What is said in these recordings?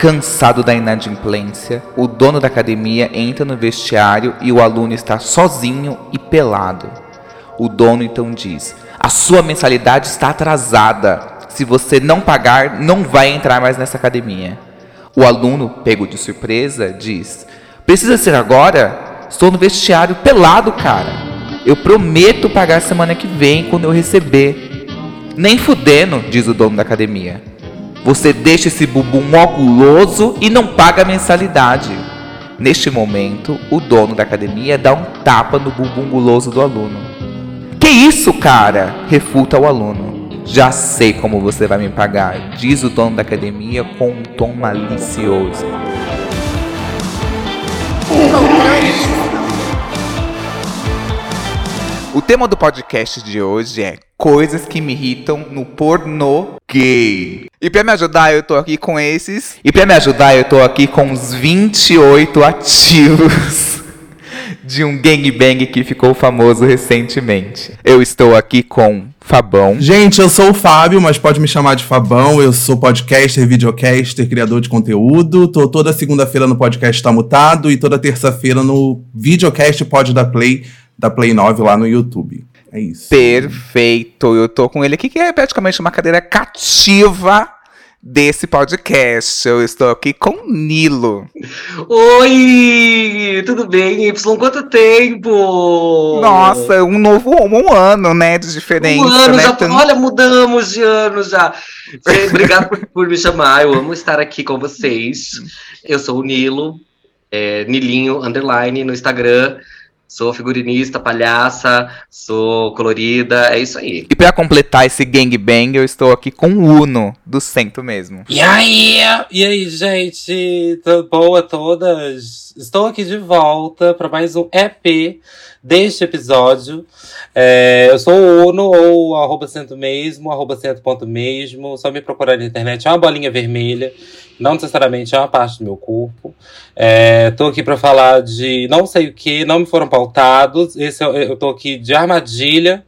Cansado da inadimplência, o dono da academia entra no vestiário e o aluno está sozinho e pelado. O dono então diz: A sua mensalidade está atrasada. Se você não pagar, não vai entrar mais nessa academia. O aluno, pego de surpresa, diz: Precisa ser agora? Estou no vestiário pelado, cara. Eu prometo pagar semana que vem quando eu receber. Nem fudendo, diz o dono da academia. Você deixa esse bumbum oguloso e não paga a mensalidade. Neste momento, o dono da academia dá um tapa no bumbum guloso do aluno. Que isso, cara? refuta o aluno. Já sei como você vai me pagar, diz o dono da academia com um tom malicioso. O tema do podcast de hoje é coisas que me irritam no pornô gay. E para me ajudar, eu tô aqui com esses. E para me ajudar, eu tô aqui com os 28 ativos de um gangbang que ficou famoso recentemente. Eu estou aqui com Fabão. Gente, eu sou o Fábio, mas pode me chamar de Fabão. Eu sou podcaster, videocaster, criador de conteúdo. Tô toda segunda-feira no podcast Tá Mutado e toda terça-feira no videocast Pod da Play, da Play 9 lá no YouTube. É isso. Perfeito. Eu tô com ele aqui, que é praticamente uma cadeira cativa desse podcast. Eu estou aqui com o Nilo. Oi! Tudo bem, Y? Quanto tempo? Nossa, um novo um ano, né, de diferença. Um ano, né? já, Tanto- olha, mudamos de ano já. Obrigado por, por me chamar, eu amo estar aqui com vocês. Eu sou o Nilo, é, Nilinho, underline, no Instagram. Sou figurinista, palhaça, sou colorida, é isso aí. E pra completar esse gangbang, eu estou aqui com o Uno, do centro mesmo. E aí? E aí, gente? Tudo boa todas? Estou aqui de volta para mais um EP deste episódio. É, eu sou o Uno, ou arroba cento mesmo, arroba cento ponto mesmo. Só me procurar na internet. É uma bolinha vermelha. Não necessariamente é uma parte do meu corpo. É, tô aqui para falar de não sei o que, não me foram pautados. Esse eu, eu tô aqui de armadilha.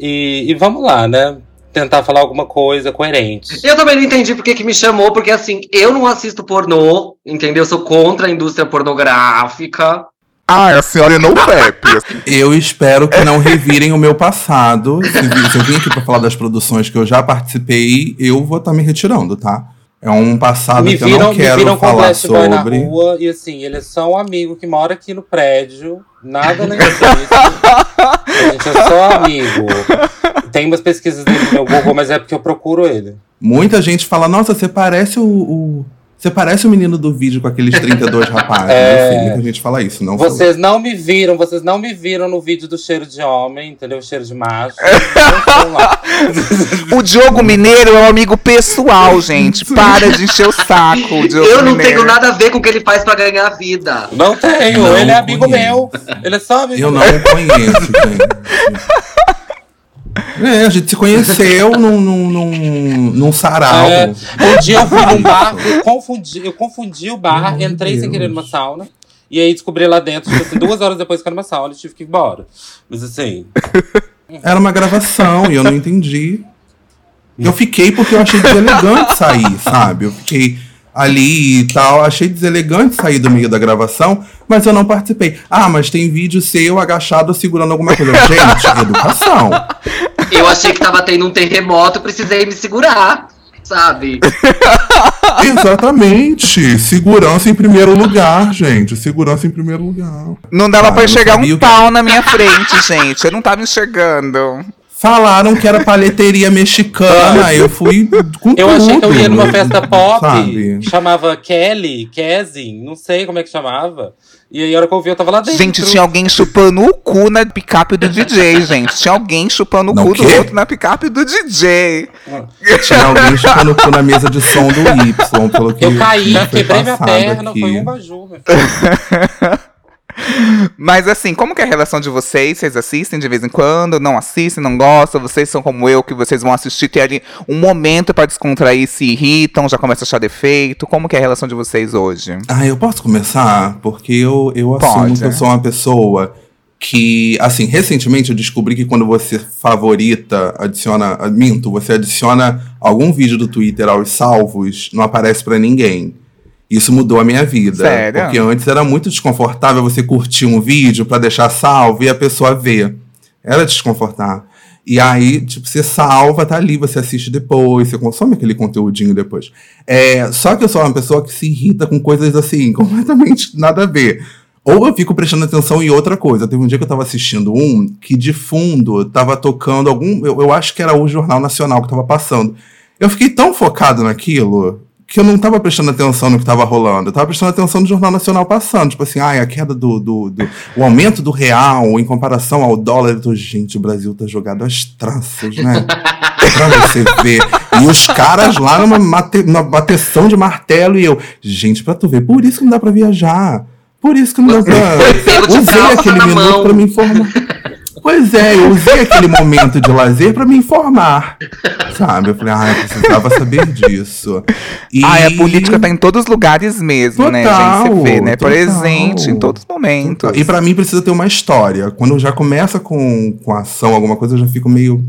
E, e vamos lá, né? Tentar falar alguma coisa coerente. Eu também não entendi porque que me chamou, porque assim, eu não assisto pornô, entendeu? Eu sou contra a indústria pornográfica. Ah, a senhora não rap. Eu espero que não revirem o meu passado. Se, se eu vim aqui pra falar das produções que eu já participei, eu vou estar me retirando, tá? É um passado me que eu viram, não me quero viram com o falar Boy na sobre. rua e assim, ele é só um amigo que mora aqui no prédio, nada nem disso. A gente é só amigo. Tem umas pesquisas dele no meu Google, mas é porque eu procuro ele. Muita gente fala, nossa, você parece o. o- Você parece o menino do vídeo com aqueles 32 rapazes. É. Enfim, muita gente fala isso, não. Vocês não me viram, vocês não me viram no vídeo do cheiro de homem, entendeu? Cheiro de macho. Não estão lá. O Diogo Mineiro é um amigo pessoal, gente. Para de encher o saco. Diogo Eu não Mineiro. tenho nada a ver com o que ele faz pra ganhar vida. Não tenho, Não ele é amigo conheço. meu. Ele é só amigo Eu meu. não conheço, gente. É, a gente se conheceu num, num, num, num sarau. É, um dia eu fui num bar, eu confundi, eu confundi o bar, Meu entrei sem Deus. querer numa sauna. E aí descobri lá dentro, tipo assim, duas horas depois que era uma sauna e tive que ir embora. Mas assim, Era uma gravação e eu não entendi. Eu fiquei porque eu achei deselegante sair, sabe? Eu fiquei ali e tal, achei deselegante sair do meio da gravação, mas eu não participei. Ah, mas tem vídeo seu agachado segurando alguma coisa. Gente, educação. Eu achei que tava tendo um terremoto, precisei me segurar, sabe? Exatamente. Segurança em primeiro lugar, gente. Segurança em primeiro lugar. Não dava Ah, pra eu enxergar um que- pau na minha frente, gente. Eu não tava enxergando. Falaram que era palheteria mexicana, eu fui com eu achei que eu ia tudo, numa festa pop, Sabe? chamava Kelly, Kesin, não sei como é que chamava. E aí a hora que eu vi, eu tava lá dentro. Gente, tinha alguém chupando o cu na picape do DJ, gente. Tinha alguém chupando o cu do outro na picape do DJ. Tinha alguém chupando o cu na mesa de som do Y, pelo que Eu caí, quebrei minha perna, aqui. foi um baju. Mas assim, como que é a relação de vocês? Vocês assistem de vez em quando? Não assistem, não gostam? Vocês são como eu, que vocês vão assistir, ter ali um momento pra descontrair, se irritam, já começa a achar defeito? Como que é a relação de vocês hoje? Ah, eu posso começar? Porque eu, eu assumo Pode. que eu sou uma pessoa que, assim, recentemente eu descobri que quando você favorita, adiciona, minto, você adiciona algum vídeo do Twitter aos salvos, não aparece para ninguém. Isso mudou a minha vida. Sério? Porque antes era muito desconfortável você curtir um vídeo para deixar salvo e a pessoa ver. Era desconfortável. E aí, tipo, você salva, tá ali, você assiste depois, você consome aquele conteúdinho depois. É, só que eu sou uma pessoa que se irrita com coisas assim, completamente nada a ver. Ou eu fico prestando atenção em outra coisa. Teve um dia que eu tava assistindo um que de fundo tava tocando algum. Eu, eu acho que era o Jornal Nacional que tava passando. Eu fiquei tão focado naquilo que eu não tava prestando atenção no que tava rolando. Eu tava prestando atenção no Jornal Nacional passando. Tipo assim, ai, a queda do, do, do- O aumento do real em comparação ao dólar. Eu tô, gente, o Brasil tá jogado às traças, né? pra você ver. E os caras lá numa, mate, numa bateção de martelo e eu, gente, pra tu ver, por isso que não dá pra viajar. Por isso que não dá pra. Usei aquele minuto mão. pra me informar. Pois é, eu usei aquele momento de lazer pra me informar. Sabe? Eu falei, ah, eu precisava saber disso. E... Ah, a política tá em todos os lugares mesmo, né, Total, gente? Você vê, né? total. Presente em todos os momentos. E pra mim precisa ter uma história. Quando já começa com, com ação, alguma coisa, eu já fico meio.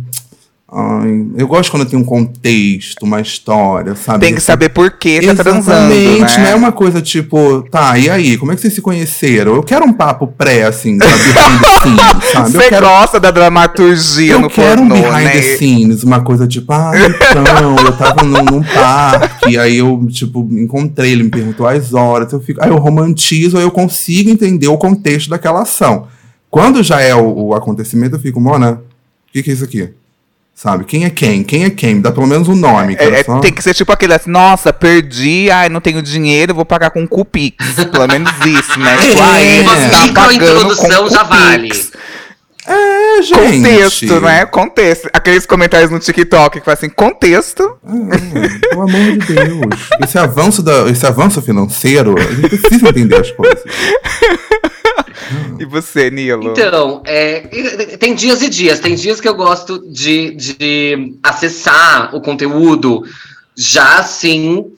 Ai, eu gosto quando tem um contexto, uma história, sabe? Tem que saber por que tá transando, Exatamente, né? não é uma coisa tipo, tá, e aí, como é que vocês se conheceram? Eu quero um papo pré, assim, sabe? Behind the scenes, sabe? Você quero, gosta da dramaturgia eu no quero pornô, um behind né? the scenes, uma coisa tipo, ah, então, eu tava num, num parque, aí eu, tipo, encontrei, ele me perguntou as horas, eu fico, aí eu romantizo, aí eu consigo entender o contexto daquela ação. Quando já é o, o acontecimento, eu fico, Mona, o que, que é isso aqui? Sabe? Quem é quem? Quem é quem? Me dá pelo menos um nome. É, é, só- tem que ser tipo aquele assim, nossa, perdi, ai, não tenho dinheiro, vou pagar com Cupix. Pelo menos isso, né? Tipo, É. pagando com microintrodução já Cupix. vale. É, gente. Contexto, né? Contexto. Aqueles comentários no TikTok que fala assim, contexto. Ah, pelo amor de Deus. Esse avanço, da, esse avanço financeiro, a gente precisa entender as coisas. E você, Nilo? Então, é, tem dias e dias. Tem dias que eu gosto de, de acessar o conteúdo já assim,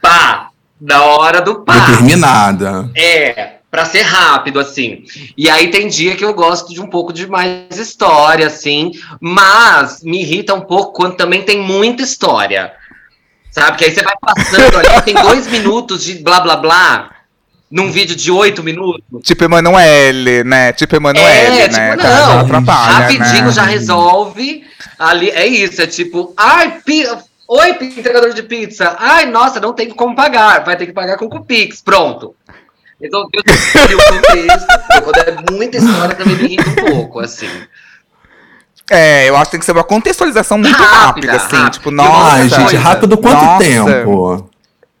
pá, na hora do pá. Determinada. É, pra ser rápido, assim. E aí tem dia que eu gosto de um pouco de mais história, assim, mas me irrita um pouco quando também tem muita história. Sabe? Que aí você vai passando ali, tem dois minutos de blá blá blá num vídeo de oito minutos. Tipo Emanuele, né? Tipo Emanuele, É, né? tipo, Cara, já não, atrapalha, rapidinho né? já resolve. Ali, é isso, é tipo, ai, pi... oi, entregador de pizza. Ai, nossa, não tem como pagar, vai ter que pagar com Cupix, pronto. Resolveu o contexto. Quando é muita história, também me irrita um pouco, assim. É, eu acho que tem que ser uma contextualização muito Rápida, rápida, assim. rápida. Tipo, nossa. Ai, gente, rápido quanto Nossa. tempo?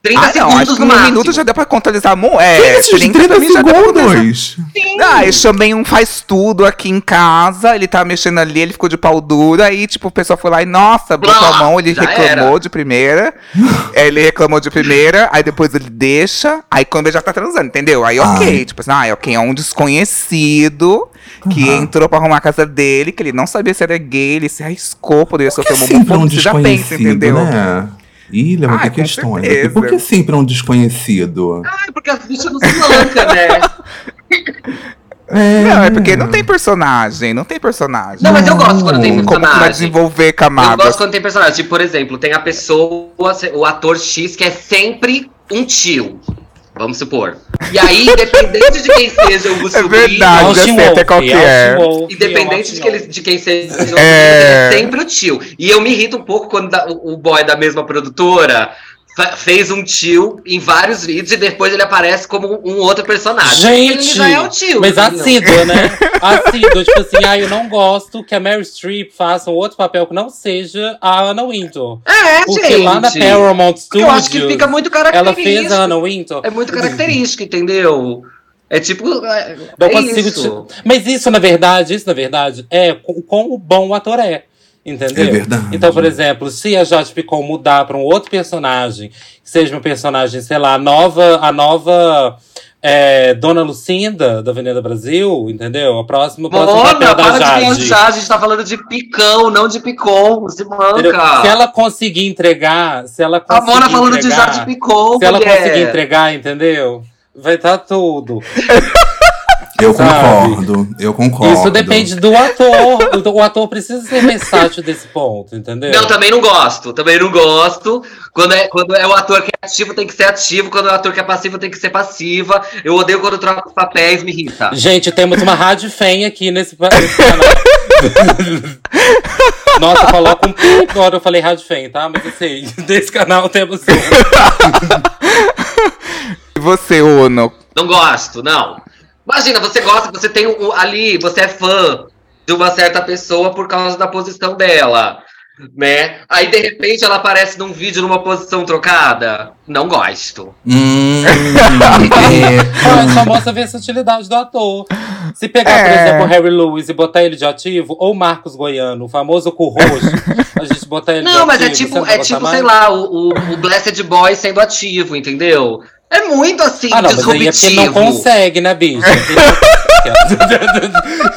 30 Ah, não, segundos acho que no um máximo. minuto já deu pra contextualizar. mu- É, Que isso, de 30 pra 30 mim já deu pra contextualizar. segundos. Ah, eu chamei um faz tudo aqui em casa, ele tava mexendo ali, ele ficou de pau duro, aí, tipo, o pessoal foi lá e, nossa, botou a mão, ele reclamou era. de primeira, É, ele reclamou de primeira, aí depois ele deixa, aí quando ele já tá transando, entendeu? Aí, ok, Ai. tipo assim, ah, ok, é um desconhecido que entrou pra arrumar a casa dele, que ele não sabia se era gay, ele se arriscou, poderia sofrer uma um homofobia, você já pensa, desconhecido, entendeu? né? Ih, levantei Ai, com questões. certeza. Por que sempre um desconhecido? Ai, porque as bichas não se mancam, né? É, Não, é porque não tem personagem, não tem personagem. Não, mas eu gosto quando tem Não. Como que vai personagem. desenvolver Eu camadas? gosto quando tem personagem. Tipo, por exemplo, tem a pessoa, o ator X, que é sempre um tio. Vamos supor. E aí, independente de quem seja o É sobrinho, verdade. já Austin sei até qual que é. Independente de, que ele, de quem seja o sobrinho, É. ele é sempre o tio. E eu me irrito um pouco quando o boy da mesma produtora fez um tio em vários vídeos e depois ele aparece como um outro personagem. ele Gente, já é o tio. mas assíduo, né? Assíduo, tipo assim, ah, eu não gosto que a Mary Streep faça um outro papel que não seja a Anna Wintour. É, Porque gente. lá na Paramount Studios, eu acho que fica muito ela característico. fez a Anna Wintour. É muito característico, entendeu? É tipo. É, Não é consigo isso. te- Mas isso, na verdade, isso, na verdade, é o quão bom o ator é. Entendeu? É verdade. Então, por exemplo, se a Jade Picon mudar pra um outro personagem, que seja um personagem, sei lá, a nova, a nova é, Dona Lucinda da Avenida Brasil, entendeu? A próxima, o próximo Mona, papel da para de Jade. a gente tá falando de picão, não de picon. Se manca. Se ela conseguir entregar, se ela A conseguir Mona falando de entregar, Jade Picon, se ela mulher. conseguir entregar, entendeu? Vai estar tudo. Eu sabe? concordo, eu concordo. Isso depende do ator. O, ator precisa ser versátil desse ponto, entendeu? Não, também não gosto. Também não gosto. Quando é, quando é o ator que é ativo, tem que ser ativo. Quando é o ator que é passivo, tem que ser passiva. Eu odeio quando troca os papéis, me irrita. Gente, temos uma rádio fém aqui nesse, nesse canal. Nossa, coloca um pi agora eu falei rádio fém, tá? Mas assim, nesse canal temos E você, Uno? Não gosto, não. Imagina, você gosta, você tem um, ali, você é fã de uma certa pessoa por causa da posição dela, né? Aí de repente ela aparece num vídeo numa posição trocada. Não gosto. Hum, é, só mostra a versatilidade do ator. Se pegar, por É. exemplo, o Harry Lewis e botar ele de ativo, ou Marcos Goiano, o famoso cu roxo, a gente botar ele de Não, mas é ativo, tipo, não é tipo, mais? sei lá, o, o, o Blessed Boy sendo ativo, entendeu? É muito assim, Ah, não, mas aí é porque não disruptivo. consegue, né, bicho?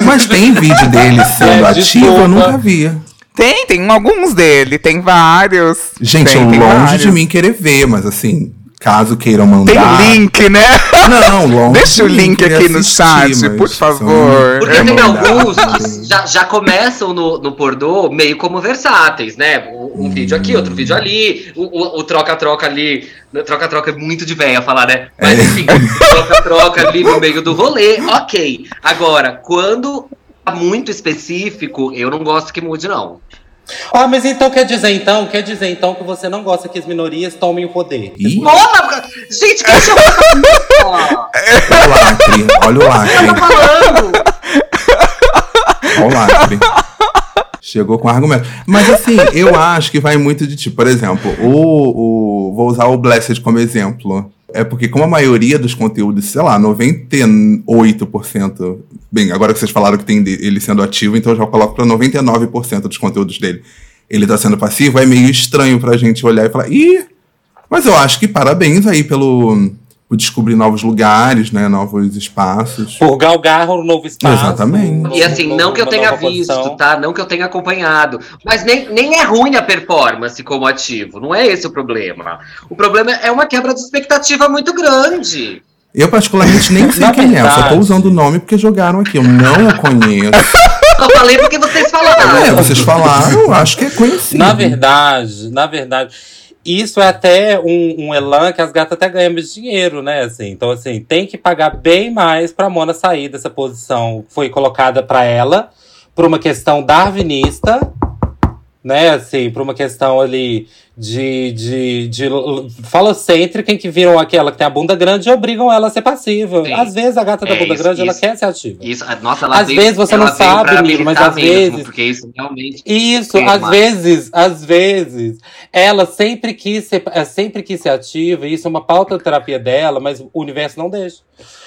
mas tem vídeo dele sendo É, ativo, eu desculpa. nunca vi. Tem, tem alguns dele, tem vários. Gente, tem, tem longe vários. de mim querer ver, mas assim, caso queiram Tem mandar. link, né? Não, longe Deixa o link aqui no chat, por favor. Porque É tem alguns que já, já começam no, no pornô meio como versáteis, né? Um, um vídeo aqui, outro vídeo ali, o- troca-troca ali. Troca-troca é muito de véia falar, né? Mas É. enfim, troca-troca ali no meio do rolê, ok. Agora, quando tá muito específico, eu não gosto que mude, não. Ah, mas então quer dizer então, quer dizer então que você não gosta que as minorias tomem o poder. Porra! Gente, chamou essa pessoa? olha o lacre, olha o lacre, falando? olha o lacre. Chegou com argumento. Mas assim, eu acho que vai muito de tipo, por exemplo, o, o. Vou usar o Blessed como exemplo. É porque, como a maioria dos conteúdos, sei lá, 98%. Bem, agora que vocês falaram que tem ele sendo ativo, então eu já coloco pra 99% dos conteúdos dele. Ele tá sendo passivo, é meio estranho pra gente olhar e falar, ih, mas eu acho que parabéns aí pelo. Por descobrir novos lugares, né? Novos espaços. Por galgar um novo espaço. Exatamente. E assim, não que eu tenha visto, posição. tá? Não que eu tenha acompanhado. Mas nem, nem é ruim a performance como ativo. Não é esse o problema. O problema é uma quebra de expectativa muito grande. Eu, particularmente, nem sei quem é. Eu só tô usando o nome porque jogaram aqui. Eu não o conheço. Eu falei porque vocês É, falaram. vocês falaram, eu acho que é conhecido. Na verdade, na verdade, isso é até um, um elan que as gatas até ganham dinheiro, né? Assim, então, assim, tem que pagar bem mais pra Mona sair dessa posição. que Foi colocada pra ela por uma questão darwinista, né? Assim, por uma questão ali de, de, de falocêntrica, em que viram aquela que tem a bunda grande e obrigam ela a ser passiva. Sim. Às vezes a gata da É, bunda isso- grande, ela isso. quer ser ativa. Isso, nossa, ela Às veio- vezes você ela não sabe, amigo, mas às mesmo, vezes- Porque isso realmente. Isso, Sim, às mas- vezes, às vezes, ela sempre quis ser, é, sempre quis ser ativa, e isso é uma pauta da terapia dela, mas o universo não deixa.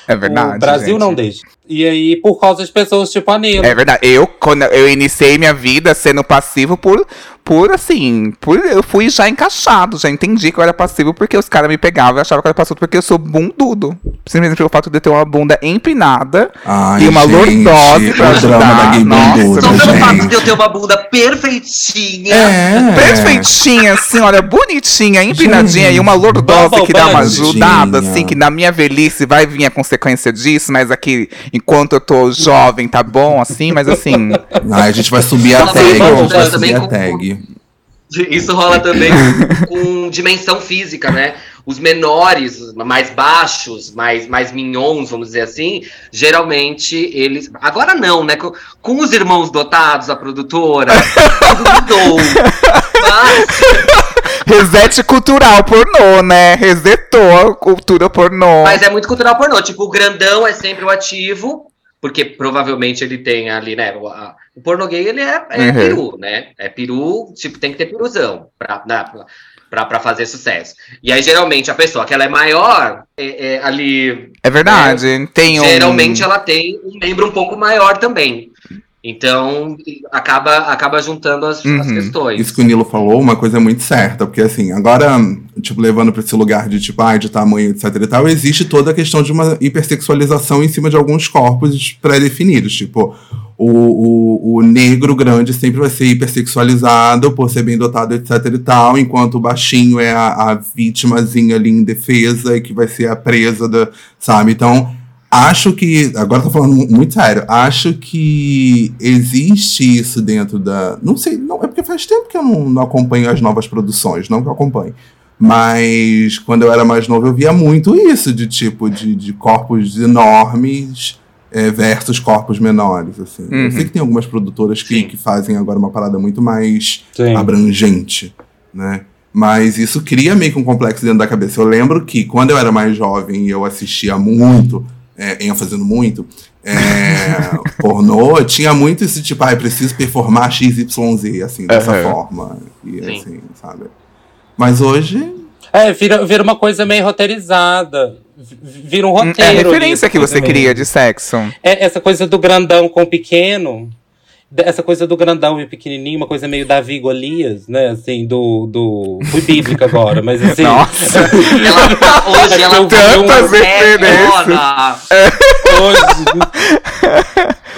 É verdade. o Brasil gente. não deixa. E aí, por causa de pessoas tipo a Nilo. É verdade. Eu, quando eu iniciei minha vida sendo passivo por, por assim, por, eu fui já encaixado, já entendi que eu era passivo porque os caras me pegavam e achavam que eu era passivo porque eu sou bundudo. Simplesmente pelo fato de eu ter uma bunda empinada Ai, e uma gente, lordose pra o drama da ajudar. Nossa, bunduda, Só pelo fato de eu ter uma bunda perfeitinha. É. Perfeitinha, assim, olha, bonitinha, empinadinha Gente. e uma lordose que dá uma ajudada, assim, que na minha velhice vai vir a consequência disso, mas aqui, enquanto eu tô jovem, tá bom, assim, mas assim. Ai, a gente vai subir a tag, foi a gente vai também subir a com- tag. Isso rola também com dimensão física, né? Os menores, mais baixos, mais, mais mignons, vamos dizer assim, geralmente eles. Agora não, né? Com, com os irmãos dotados, a produtora, tudo mudou. Mas, Reset cultural pornô, né? Resetou a cultura pornô. mas é muito cultural pornô. Tipo, o grandão é sempre o ativo, porque provavelmente ele tem ali, né? A- o pornô gay, ele é, é Uhum. peru, né? É peru, tipo, tem que ter peruzão pra, na- pra, pra fazer sucesso. E aí, geralmente, a pessoa que ela é maior, é, é ali É verdade. Tem um. geralmente ela tem um membro um pouco maior também. Então, acaba, acaba juntando as, as Uhum. questões. Isso que o Nilo falou, uma coisa muito certa, porque assim, agora, tipo, levando pra esse lugar de tipo, ai, de tamanho, etc e tal, existe toda a questão de uma hipersexualização em cima de alguns corpos pré-definidos. Tipo, o, o, o negro grande sempre vai ser hipersexualizado por ser bem dotado, etc e tal, enquanto o baixinho é a, a vítimazinha ali indefesa e que vai ser a presa da, sabe? Então, Acho que. Agora tô falando muito sério. Acho que existe isso dentro da. Não sei, não, é porque faz tempo que eu não, não acompanho as novas produções, não que eu acompanhe. Mas quando eu era mais novo, eu via muito isso, de tipo, de, de corpos enormes é, versus corpos menores. Assim. Uhum. Eu sei que tem algumas produtoras que, Sim. que fazem agora uma parada muito mais Sim. abrangente, né? Mas isso cria meio que um complexo dentro da cabeça. Eu lembro que quando eu era mais jovem e eu assistia muito, é, ênfase no muito, é, pornô, tinha muito esse tipo, ah, eu preciso performar XYZ, assim, dessa Aham. forma. E Sim. assim, sabe? Mas hoje, É, vira, vira uma coisa meio roteirizada. Vira um roteiro. É a referência que você queria de sexo. É essa coisa do grandão com o pequeno. Essa coisa do grandão e pequenininho, uma coisa meio Davi Golias, né? Assim, do. do... Fui bíblica agora, mas assim. Nossa. Ela tá, hoje ela Tantas foi uma referências. Fodona. hoje-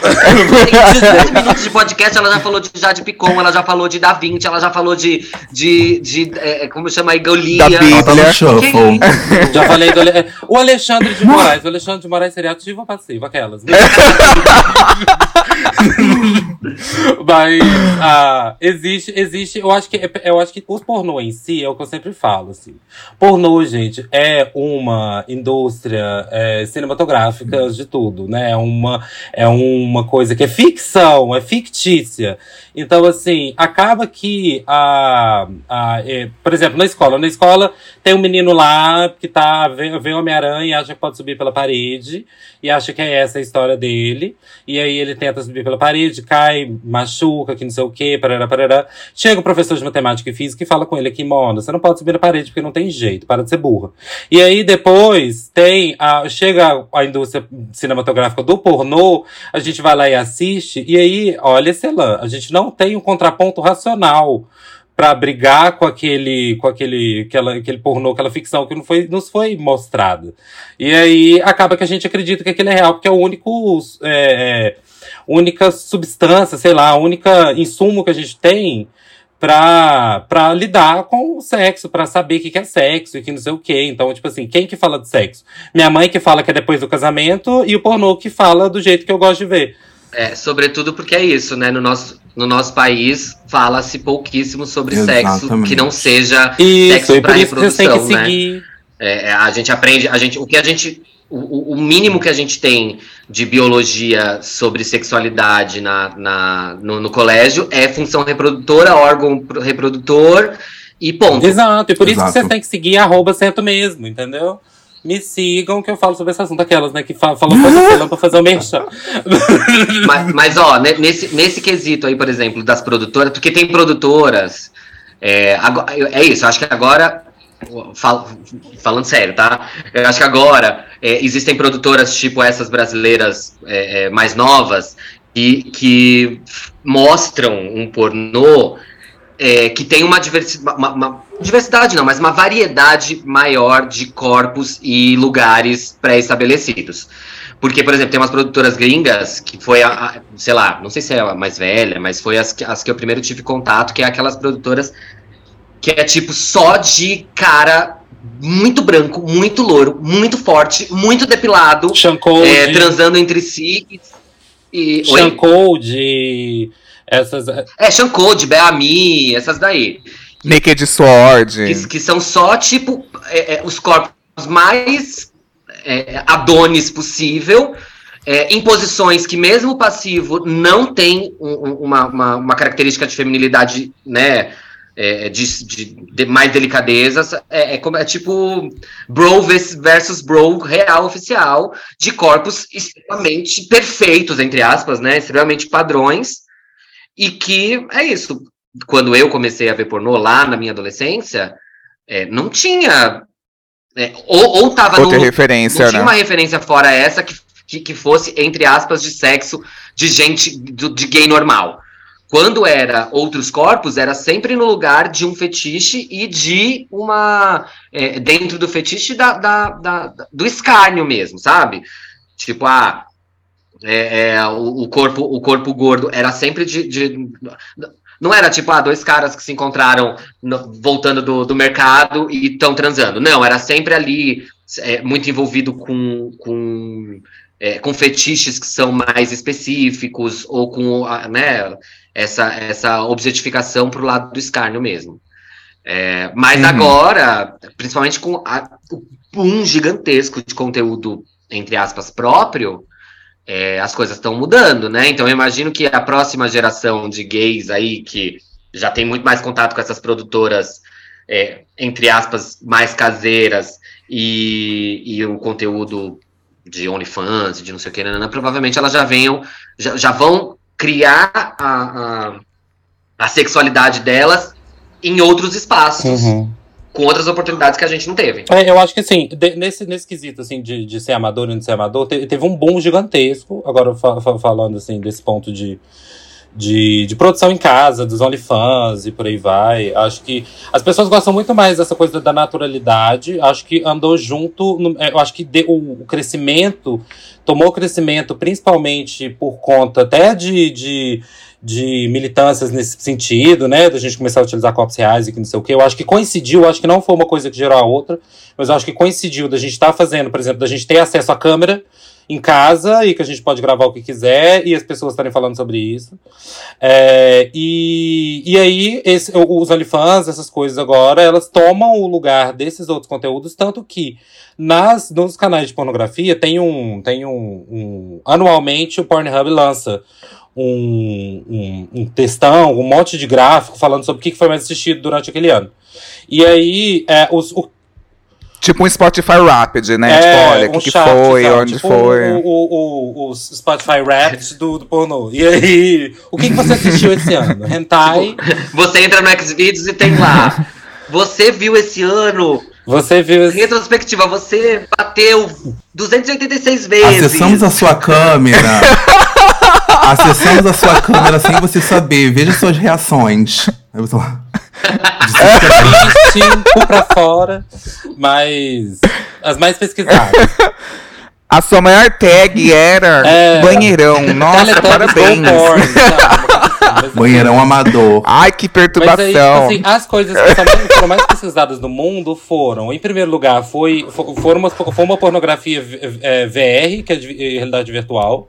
Em 18 minutos de podcast, ela já falou de Jade Picon, ela já falou de Da Vinci, ela já falou de. de, de é, como chama aí? Golias. Da Bíblia. Já falei do. Ale- é, O Alexandre de Moraes. O Alexandre de Moraes seria ativo ou passivo? Aquelas. né? Mas ah, existe, existe. Eu acho que eu acho que o pornô em si é o que eu sempre falo. Assim. Pornô, gente, é uma indústria é, cinematográfica de tudo, né? É uma, é uma coisa que é ficção, é fictícia. Então, assim, acaba que a, a é, por exemplo, na escola, na escola tem um menino lá que tá vê, vê Homem-Aranha e acha que pode subir pela parede e acha que é essa a história dele. E aí ele tenta subir pela parede, cai, machuca, que não sei o quê, parará, parará. Chega o professor de matemática e física e fala com ele aqui, Mona, você não pode subir na parede porque não tem jeito, para de ser burra. E aí depois tem a, chega a indústria cinematográfica do pornô, a gente vai lá e assiste, e aí, olha, Celan, a gente não tem um contraponto racional pra brigar com aquele, com aquele, aquela, aquele pornô, aquela ficção que não foi, nos foi mostrada. E aí acaba que a gente acredita que aquilo é real, porque é o único, é, é, única substância, sei lá, única insumo que a gente tem pra, pra lidar com o sexo, pra saber o que que é sexo e que não sei o quê. Então, tipo assim, quem que fala de sexo? Minha mãe que fala que é depois do casamento e o pornô que fala do jeito que eu gosto de ver. É, sobretudo porque é isso, né? No nosso, no nosso país fala-se pouquíssimo sobre sexo Exatamente. que não seja Isso, sexo e que reprodução, né? É, é, a gente aprende, a gente, o que a gente, o- o, mínimo que a gente tem de biologia sobre sexualidade na, na, no, no colégio é função reprodutora, órgão pro- reprodutor e ponto. Exato, e por isso que Exato. vocês têm que seguir arroba certo mesmo, entendeu? Me sigam que eu falo sobre esse assunto. Aquelas, né, que fa falam coisa pra fazer o merchan. Mas, mas, ó, ne- nesse, nesse quesito aí, por exemplo, das produtoras, porque tem produtoras. É, ago- é isso, acho que agora. Fal- falando sério, tá? Eu acho que agora é, existem produtoras tipo essas brasileiras é, é, mais novas que, que mostram um pornô é, que tem uma, uma- uma- diversidade, não, mas uma variedade maior de corpos e lugares pré-estabelecidos. Porque, por exemplo, tem umas produtoras gringas que foi a, a- sei lá, não sei se é a mais velha, mas foi as que, as que eu primeiro tive contato, que é aquelas produtoras que é tipo só de cara muito branco, muito louro, muito forte, muito depilado, Sean Code, é, transando entre si e. Sean oi? Code, essas. É, Sean Code, Beami, essas daí. Naked Sword. Que, que são só, tipo, é, é, os corpos mais é, adonis possível, é, em posições que mesmo o passivo não tem um- uma, uma, uma característica de feminilidade, né? É, de, de- de mais delicadezas, é, é como é tipo bro vers- versus bro real oficial, de corpos extremamente perfeitos, entre aspas, né? Extremamente padrões, e que é isso quando eu comecei a ver pornô lá na minha adolescência, é, não tinha. é, ou, ou tava Outra referência, não tinha né? uma referência fora essa que, que, que fosse, entre aspas, de sexo de gente do- de gay normal. Quando era outros corpos, era sempre no lugar de um fetiche e de uma. é, dentro do fetiche da, da- da- do escárnio mesmo, sabe? Tipo, ah, é, é, o, o corpo, o corpo gordo era sempre de, de- Não era tipo, ah, dois caras que se encontraram no, voltando do, do mercado e estão transando. Não, era sempre ali, é, muito envolvido com, com, é, com fetiches que são mais específicos, ou com né, essa, essa objetificação para o lado do escárnio mesmo. É, mas uhum. agora, principalmente com a, o boom gigantesco de conteúdo, entre aspas, próprio, é, as coisas estão mudando, né? Então eu imagino que a próxima geração de gays aí, que já tem muito mais contato com essas produtoras, é, entre aspas, mais caseiras, e, e o conteúdo de OnlyFans, de não sei o que, provavelmente elas já venham, já, já vão criar a, a, a, sexualidade delas em outros espaços. Uhum com outras oportunidades que a gente não teve. É, eu acho que assim, de, nesse, nesse quesito assim, de, de ser amador e não ser amador, teve, teve um boom gigantesco. Agora fa, fa, falando assim, desse ponto de, de, de produção em casa, dos OnlyFans e por aí vai. Acho que as pessoas gostam muito mais dessa coisa da naturalidade. Acho que andou junto. No, é, eu acho que de, o, o, crescimento tomou crescimento principalmente por conta até de, de de militâncias nesse sentido, né? Da gente começar a utilizar copos reais e que não sei o quê. Eu acho que coincidiu, acho que não foi uma coisa que gerou a outra, mas eu acho que coincidiu da gente estar tá fazendo, por exemplo, da gente ter acesso à câmera em casa e que a gente pode gravar o que quiser e as pessoas estarem falando sobre isso. É, e, e aí, esse, os OnlyFans, essas coisas agora, elas tomam o lugar desses outros conteúdos, tanto que nas, nos canais de pornografia tem um. Tem um, um anualmente o Pornhub lança um, um, um textão, um monte de gráfico falando sobre o que foi mais assistido durante aquele ano. E aí, é, os, o, Tipo um Spotify Rapid, né? É, tipo, olha, o um que, que foi, sabe? onde tipo foi. O, o, o, Spotify Rapid do, do pornô. E aí, o que, que você assistiu esse ano? Hentai? Você entra no Xvideos e tem lá. Você viu esse ano você viu. Retrospectiva, você bateu 286 vezes. Acessamos a sua câmera. Acessamos a sua câmera sem você saber. Veja suas reações. Eu tô... Triste, pra fora, mas as mais pesquisadas. A sua maior tag era é, banheirão. Nossa, parabéns. Porn, assim, banheirão amador. Ai, que perturbação. Mas aí, tipo assim, as coisas que foram mais pesquisadas no mundo foram, em primeiro lugar, foi, foi, uma, foi uma pornografia é, VR, que é de realidade virtual.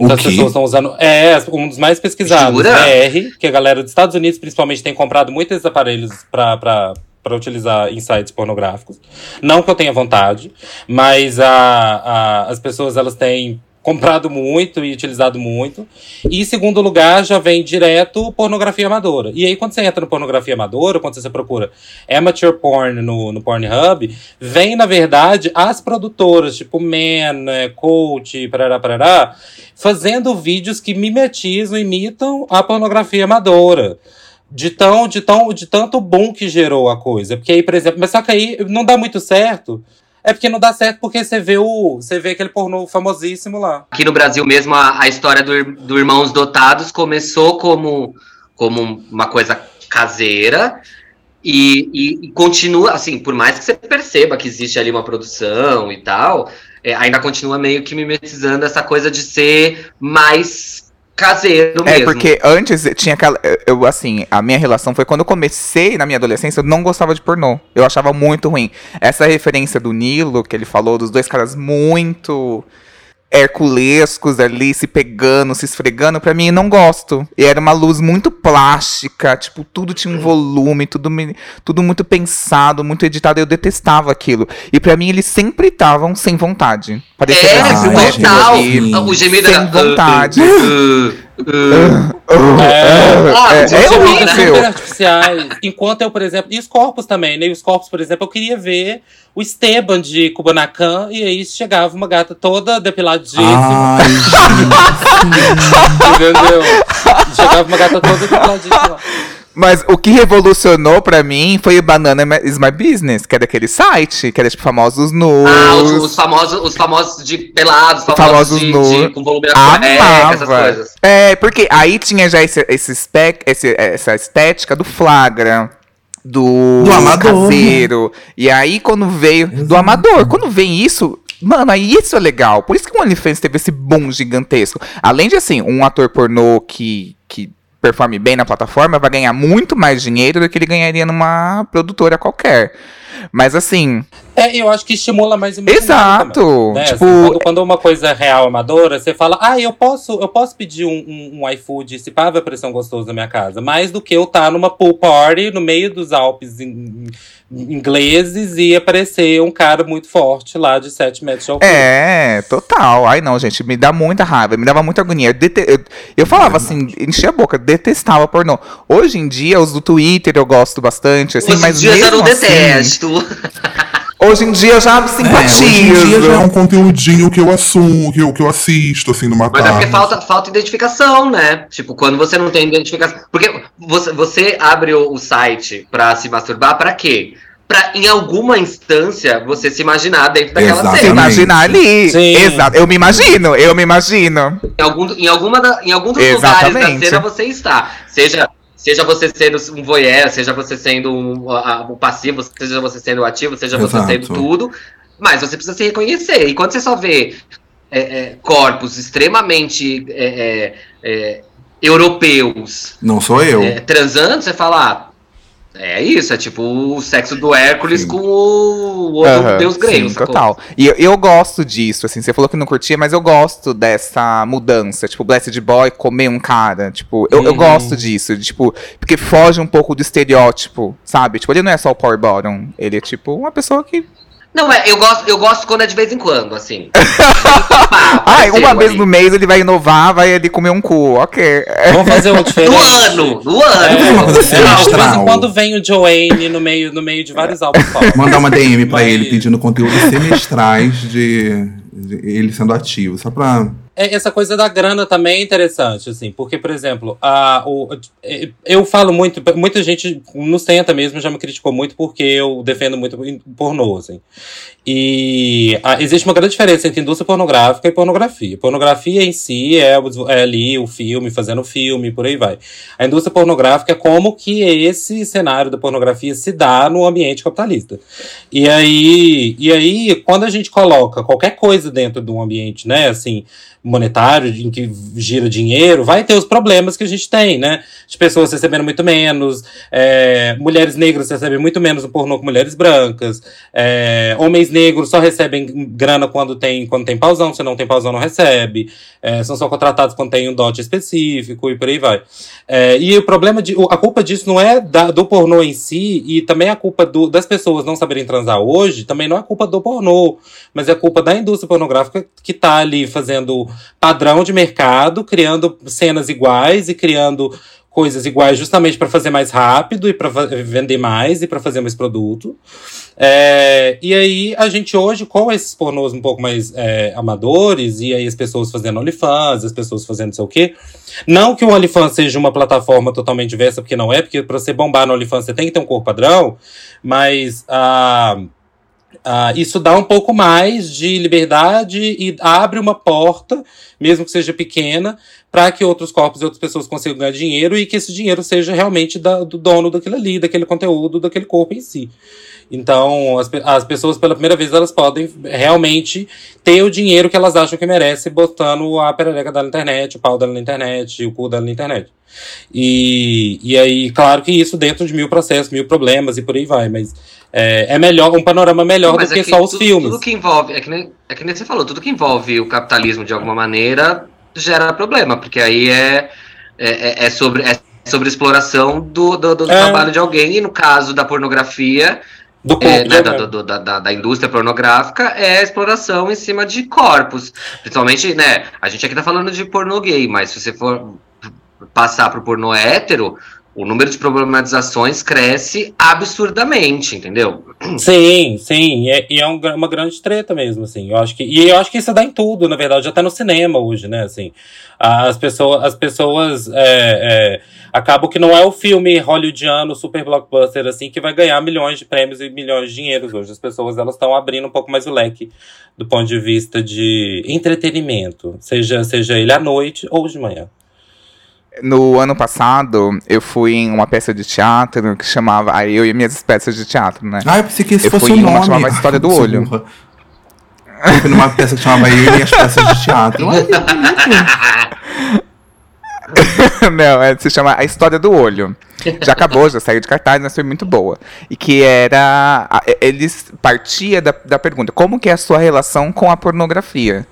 As pessoas estão usando. É, um dos mais pesquisados. Jura? VR, que a galera dos Estados Unidos, principalmente, tem comprado muitos aparelhos para para utilizar em sites pornográficos. Não que eu tenha vontade, mas a, a, as pessoas elas têm comprado muito e utilizado muito. E em segundo lugar, já vem direto pornografia amadora. E aí, quando você entra no pornografia amadora, quando você procura amateur porn no, no Pornhub, vem, na verdade, as produtoras, tipo Man, é, Coach, parará, parará, fazendo vídeos que mimetizam, imitam a pornografia amadora de tão, de tão, de tanto bom que gerou a coisa. Porque aí, por exemplo, mas só que aí não dá muito certo. É porque não dá certo porque você vê o. Você vê aquele pornô famosíssimo lá. Aqui no Brasil mesmo, a, a história do, do Irmãos Dotados começou como, como uma coisa caseira. E, e, e, continua, assim, por mais que você perceba que existe ali uma produção e tal, é, ainda continua meio que mimetizando essa coisa de ser mais caseiro é, mesmo. É, porque antes tinha aquela. Eu, assim, a minha relação foi quando eu comecei na minha adolescência, eu não gostava de pornô. Eu achava muito ruim. Essa referência do Nilo, que ele falou, dos dois caras muito herculescos ali, se pegando, se esfregando, para mim não gosto. E era uma luz muito plástica, tipo, tudo tinha um volume, tudo, tudo muito pensado, muito editado, eu detestava aquilo. E para mim eles sempre estavam sem vontade. Parecia é. O gemido sem vontade. É, é, artificiais. Enquanto eu, por exemplo, e os corpos também, né? E os corpos, por exemplo, eu queria ver o Esteban de Kubanacan, e aí chegava uma gata toda depiladíssima. Ai, Entendeu? Chegava uma gata toda depiladíssima. Mas o que revolucionou pra mim foi o Banana is My Business, que é daquele site, que era tipo famosos nus. Ah, os, os famosos, os famosos de pelados, famosos, famosos de, de, com volume Amava. essas coisas. É, porque aí tinha já esse, esse spec, esse, essa estética do flagra. Do, do amador. caseiro. E aí, quando veio. Exato. Do amador. Quando vem isso, Mano, aí isso é legal. Por isso que o OnlyFans teve esse boom gigantesco. Além de, assim, um ator pornô que, que performe bem na plataforma vai ganhar muito mais dinheiro do que ele ganharia numa produtora qualquer. Mas assim. É, eu acho que estimula mais Exato. Né? Tipo, assim, quando, quando uma coisa é real amadora, você fala, ah, eu posso, eu posso pedir um, um, um iFood se pá, vai aparecer um gostoso na minha casa. Mais do que eu estar tá numa pool party no meio dos Alpes em, ingleses e aparecer um cara muito forte lá de 7 metros de altura. É, total. Ai, não, gente, me dá muita raiva, me dava muita agonia. Eu, dete... eu, eu falava assim, enchia a boca, detestava pornô. Hoje em dia, os do Twitter eu gosto bastante, assim, Hoje mas em dia mesmo eu não assim, detesto. Hoje em dia eu já simpatizo. É, hoje em dia já é um conteúdinho que eu assumo, que eu, que eu assisto, assim, numa Mas tarde. é porque falta, falta identificação, né? Tipo, quando você não tem identificação. Porque você, você abre o, o site pra se masturbar, pra quê? Pra, em alguma instância, você se imaginar dentro daquela Exatamente. Se cena. imaginar ali. Sim. Exato. Eu me imagino, eu me imagino. Em algum, em alguma da- em algum dos Exatamente. lugares da cena você está. Seja, seja você sendo um voyeur, seja você sendo um, a- um passivo, seja você sendo ativo, seja você Exato. sendo tudo. Mas você precisa se reconhecer. E quando você só vê é, é, corpos extremamente é, é, é, europeus Não sou eu. é, transando, você fala. Ah, é isso, é tipo o sexo do Hércules Sim. com o outro Aham, deus grego, sim, total. E eu, eu gosto disso, assim, você falou que não curtia, mas eu gosto dessa mudança, tipo, Blessed Boy comer um cara, tipo, eu, eu Uhum. gosto disso, de, tipo, porque foge um pouco do estereótipo, sabe? Tipo, ele não é só o power bottom, ele é, tipo, uma pessoa que... Não, é, eu gosto, eu gosto quando é de vez em quando, assim. Ai, uma vez ali. no mês ele vai inovar, vai ali comer um cu, ok. Vamos fazer um No diferente. ano, no ano. É uma coisa É, de vez em quando vem o Joanne no meio, no meio de vários álbuns. Mandar uma DM pra Mas- ele pedindo conteúdos semestrais de, de ele sendo ativo. Só pra. É, essa coisa da grana também é interessante, assim, porque, por exemplo, a, o, é, eu falo muito, muita gente no Senta mesmo já me criticou muito porque eu defendo muito pornô, assim. E ah, existe uma grande diferença entre indústria pornográfica e pornografia. Pornografia em si é, é ali o filme, fazendo filme, por aí vai. A indústria pornográfica é como que esse cenário da pornografia se dá no ambiente capitalista. E aí, e aí, quando a gente coloca qualquer coisa dentro de um ambiente, né, assim, monetário, em que gira dinheiro, vai ter os problemas que a gente tem, né? De pessoas recebendo muito menos, é, mulheres negras recebem muito menos no pornô que mulheres brancas, é, homens negros só recebem grana quando tem, quando tem pausão, se não tem pausão não recebe, é, são só contratados quando tem um dote específico e por aí vai. É, e o problema de. A culpa disso não é da- do pornô em si, e também a culpa do- das pessoas não saberem transar hoje, também não é culpa do pornô, mas é culpa da indústria pornográfica que tá ali fazendo padrão de mercado, criando cenas iguais e criando coisas iguais justamente para fazer mais rápido e para vender mais e para fazer mais produto. É, e aí a gente hoje, com esses pornôs um pouco mais é, amadores, e aí as pessoas fazendo OnlyFans, as pessoas fazendo não sei o quê. Não que o OnlyFans seja uma plataforma totalmente diversa, porque não é, porque para você bombar no OnlyFans você tem que ter um corpo padrão, mas ah, ah, isso dá um pouco mais de liberdade e abre uma porta, mesmo que seja pequena, para que outros corpos e outras pessoas consigam ganhar dinheiro e que esse dinheiro seja realmente da- do dono daquilo ali, daquele conteúdo, daquele corpo em si. Então, as, as pessoas, pela primeira vez, elas podem realmente ter o dinheiro que elas acham que merece, botando a perereca dela na internet, o pau dela na internet, o cu dela na internet. E, e aí, claro que isso dentro de mil processos, mil problemas e por aí vai, mas é, é melhor, um panorama melhor Mas do é que, só os tudo, filmes. Tudo que envolve, é que, nem, é que nem você falou, tudo que envolve o capitalismo de alguma maneira gera problema, porque aí é, é, é- é sobre, é sobre exploração do, do, do É. trabalho de alguém, e no caso da pornografia, Do corpo é, né, da, do- da, da, da indústria pornográfica, é a exploração em cima de corpos. Principalmente, né, a gente aqui tá falando de pornô gay, mas se você for passar pro pornô hétero, o número de problematizações cresce absurdamente, entendeu? Sim, sim, e é, e é um uma grande treta mesmo, assim. Eu acho que e eu acho que isso dá em tudo, na verdade, até no cinema hoje, né? Assim, as pessoas, as pessoas é, é, acabam que não é o filme hollywoodiano super blockbuster assim que vai ganhar milhões de prêmios e milhões de dinheiros hoje. As pessoas elas estão abrindo um pouco mais o leque do ponto de vista de entretenimento, seja seja ele à noite ou de manhã. No ano passado, eu fui em uma peça de teatro que chamava. Aí eu e minhas peças de teatro, né? Ah, eu pensei que esse Eu fosse fui o em uma nome. que chamava A História do Olho. burra. Eu fui numa peça que chamava Eu e as peças de teatro. Não, é, se chama A História do Olho. Já acabou, já saiu de cartaz, mas foi muito boa. E que era. Eles partia da, da pergunta: como que é a sua relação com a pornografia?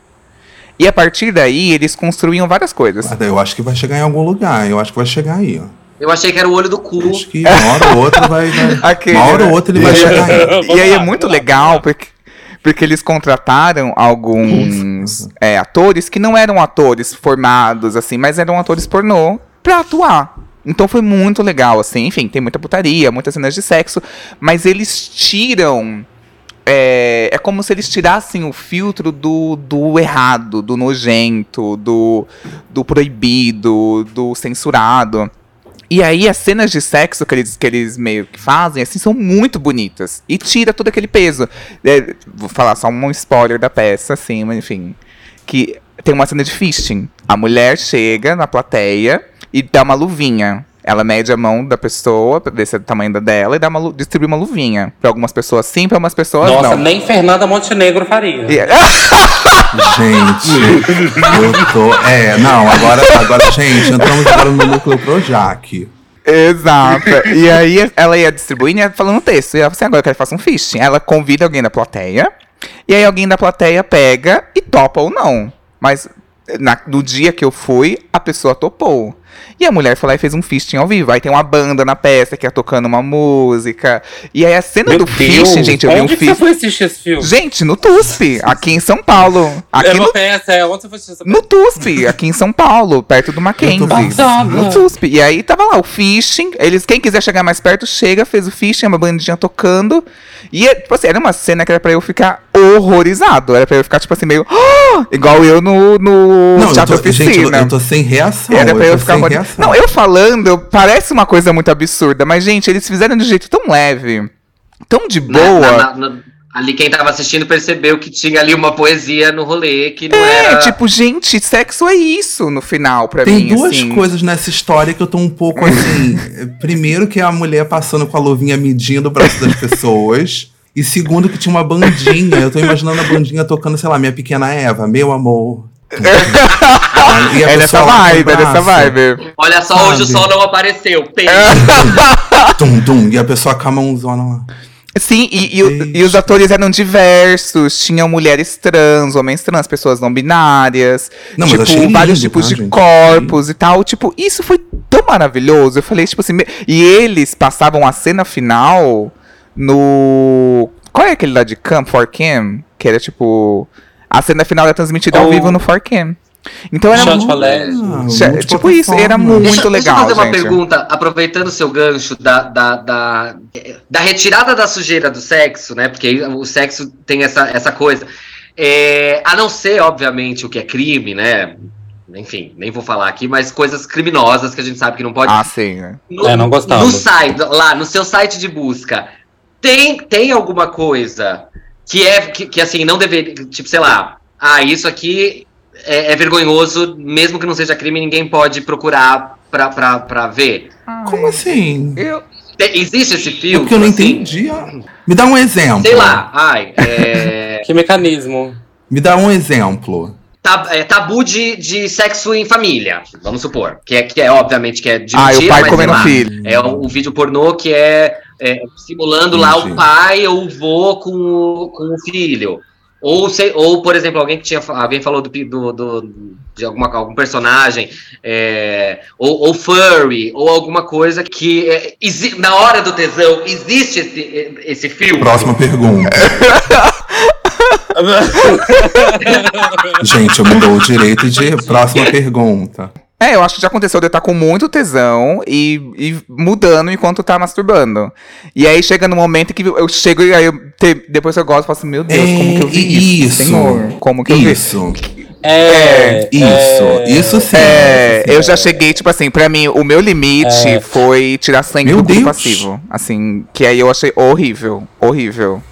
E a partir daí, eles construíam várias coisas. Mas Eu acho que vai chegar em algum lugar. Eu acho que vai chegar aí, ó. Eu achei que era o olho do cu. Acho que uma hora ou outra vai. vai Aquele, uma hora né? ou outra ele vai chegar aí. E aí é muito legal porque, porque eles contrataram alguns é, atores que não eram atores formados, assim, mas eram atores pornô pra atuar. Então foi muito legal, assim. Enfim, tem muita putaria, muitas cenas de sexo, mas eles tiram. É, é como se eles tirassem o filtro do, do errado, do nojento, do, do proibido, do censurado. E aí as cenas de sexo que eles, que eles meio que fazem, assim, são muito bonitas. E tira todo aquele peso. É, vou falar só um spoiler da peça, assim, mas enfim. Que tem uma cena de fisting. A mulher chega na plateia e dá uma luvinha. Ela mede a mão da pessoa, pra ver se do tamanho da dela, e dá uma, distribui uma luvinha. Pra algumas pessoas sim, pra algumas pessoas Nossa, não. nem Fernanda Montenegro faria. Gente, eu tô. É, não, agora, agora, gente, entramos agora no núcleo Projac. Exato. e aí ela ia distribuindo e ia falando um texto. E ela falou assim, agora eu quero que faça um phishing. Ela convida alguém da plateia. E aí alguém da plateia pega e topa ou não. Mas na- no dia que eu fui, a pessoa topou. E a mulher foi lá e fez um phishing ao vivo. Aí tem uma banda na peça que é tocando uma música. E aí a cena Meu do Deus, phishing, gente, eu vi um onde que você foi assistir esse filme? Gente, no TUSP, aqui em São Paulo. é Aqui uma no peça, é. Onde você foi assistir essa no TUSP, aqui em São Paulo, perto do Mackenzie. No TUSP. E aí tava lá o phishing. Eles, quem quiser chegar mais perto, chega, fez o phishing, uma bandinha tocando. E, tipo assim, era uma cena que era pra eu ficar horrorizado. Era pra eu ficar, tipo assim, meio. "Ah!" igual eu no, no Não, eu Teatro tô, gente, eu, Oficina. eu tô sem reação. Era pra eu eu ficar reação. Não, eu falando, parece uma coisa muito absurda, mas, gente, eles fizeram de um jeito tão leve, tão de boa. na- na- na- ali quem tava assistindo percebeu que tinha ali uma poesia no rolê que não É, era. tipo, gente, sexo é isso no final, pra Tem mim. duas assim. coisas nessa história que eu tô um pouco assim. Primeiro, que é a mulher passando com a luvinha medindo o braço das pessoas. E segundo, que tinha uma bandinha. Eu tô imaginando a bandinha tocando, sei lá, minha pequena Eva, meu amor. E a É pessoa dessa vibe, é dessa vibe. Olha só, hoje o sol não apareceu. Tum, tum, e a pessoa com a mãozona lá. Sim, e, e e os atores eram diversos, tinham mulheres trans, homens trans, pessoas não binárias, Não, tipo, lindo, vários tipos tá, de gente? corpos e tal. Tipo, isso foi tão maravilhoso. Eu falei, tipo assim, me- e eles passavam a cena final no. Qual é aquele lá de Camp for Cam? Que era tipo. A cena final era transmitida ao Oh. vivo no 4Cam. Então era Shot muito. Che- multiplataforma. tipo isso, era muito deixa, legal, Deixa eu fazer uma gente. pergunta, aproveitando o seu gancho da, da, da, da retirada da sujeira do sexo, né? Porque o sexo tem essa, essa coisa. É, a não ser, obviamente, o que é crime, né? Enfim, nem vou falar aqui, mas coisas criminosas que a gente sabe que não pode. Ah, sim. né? No, É, não gostamos. No site, lá, no seu site de busca, tem, tem alguma coisa que é que, que, assim, não deveria. Tipo, sei lá, ah, isso aqui é, é vergonhoso, mesmo que não seja crime, ninguém pode procurar pra, pra, pra ver. Como assim? Eu, existe esse É filtro? porque eu não assim? entendi. ó. Me dá um exemplo. Sei lá, ai, é, Que mecanismo? Me dá um exemplo. tab- é, tabu de, de sexo em família, vamos supor. Que é, que é obviamente, que é de ah, o mentira, pai mas comendo lá. filho. É um, um vídeo pornô que é, é, simulando lá Entendi. o pai ou o vô com o, com o filho. Ou, sei, ou, por exemplo, alguém que tinha. Alguém falou do, pi- do, do- de alguma, algum personagem, é, ou, ou furry, ou alguma coisa que é, na hora do tesão existe esse, esse filme. Próxima pergunta. Gente, eu me dou o direito de próxima pergunta. É, eu acho que já aconteceu de eu estar com muito tesão e, e mudando enquanto tá masturbando. E aí chega no momento que eu chego e aí eu te- depois eu gosto e falo assim, meu Deus, como que eu vi É, isso? Senhor, como que eu vi? Isso. É, Isso. é, Isso sim. É, isso sim. eu já cheguei, tipo assim, pra mim, o meu limite É. foi tirar sangue Meu do passivo. Assim, que aí eu achei horrível, horrível.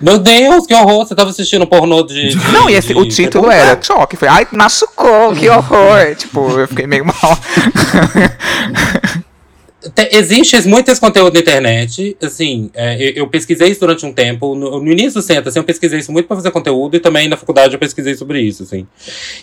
Meu Deus, que horror! Você tava assistindo pornô de. de- Não, e esse, de- o título era choque. Foi, ai, machucou, que horror. tipo, eu fiquei meio mal. Te- Existe muito esse conteúdo na internet. Assim, é, eu, eu pesquisei isso durante um tempo. No, no início do centro, assim, eu pesquisei isso muito pra fazer conteúdo e também na faculdade eu pesquisei sobre isso, assim.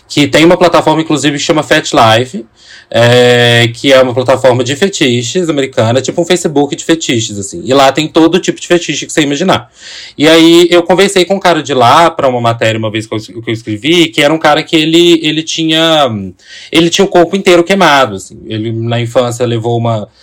Que tem uma plataforma, inclusive, que chama Fat Life. é, que é uma plataforma de fetiches americana, tipo um Facebook de fetiches, assim. E lá tem todo tipo de fetiche que você imaginar. E aí eu conversei com um cara de lá para uma matéria uma vez que eu, que eu, escrevi, que era um cara que ele, ele tinha ele tinha o corpo inteiro queimado, assim. Ele na infância levou uma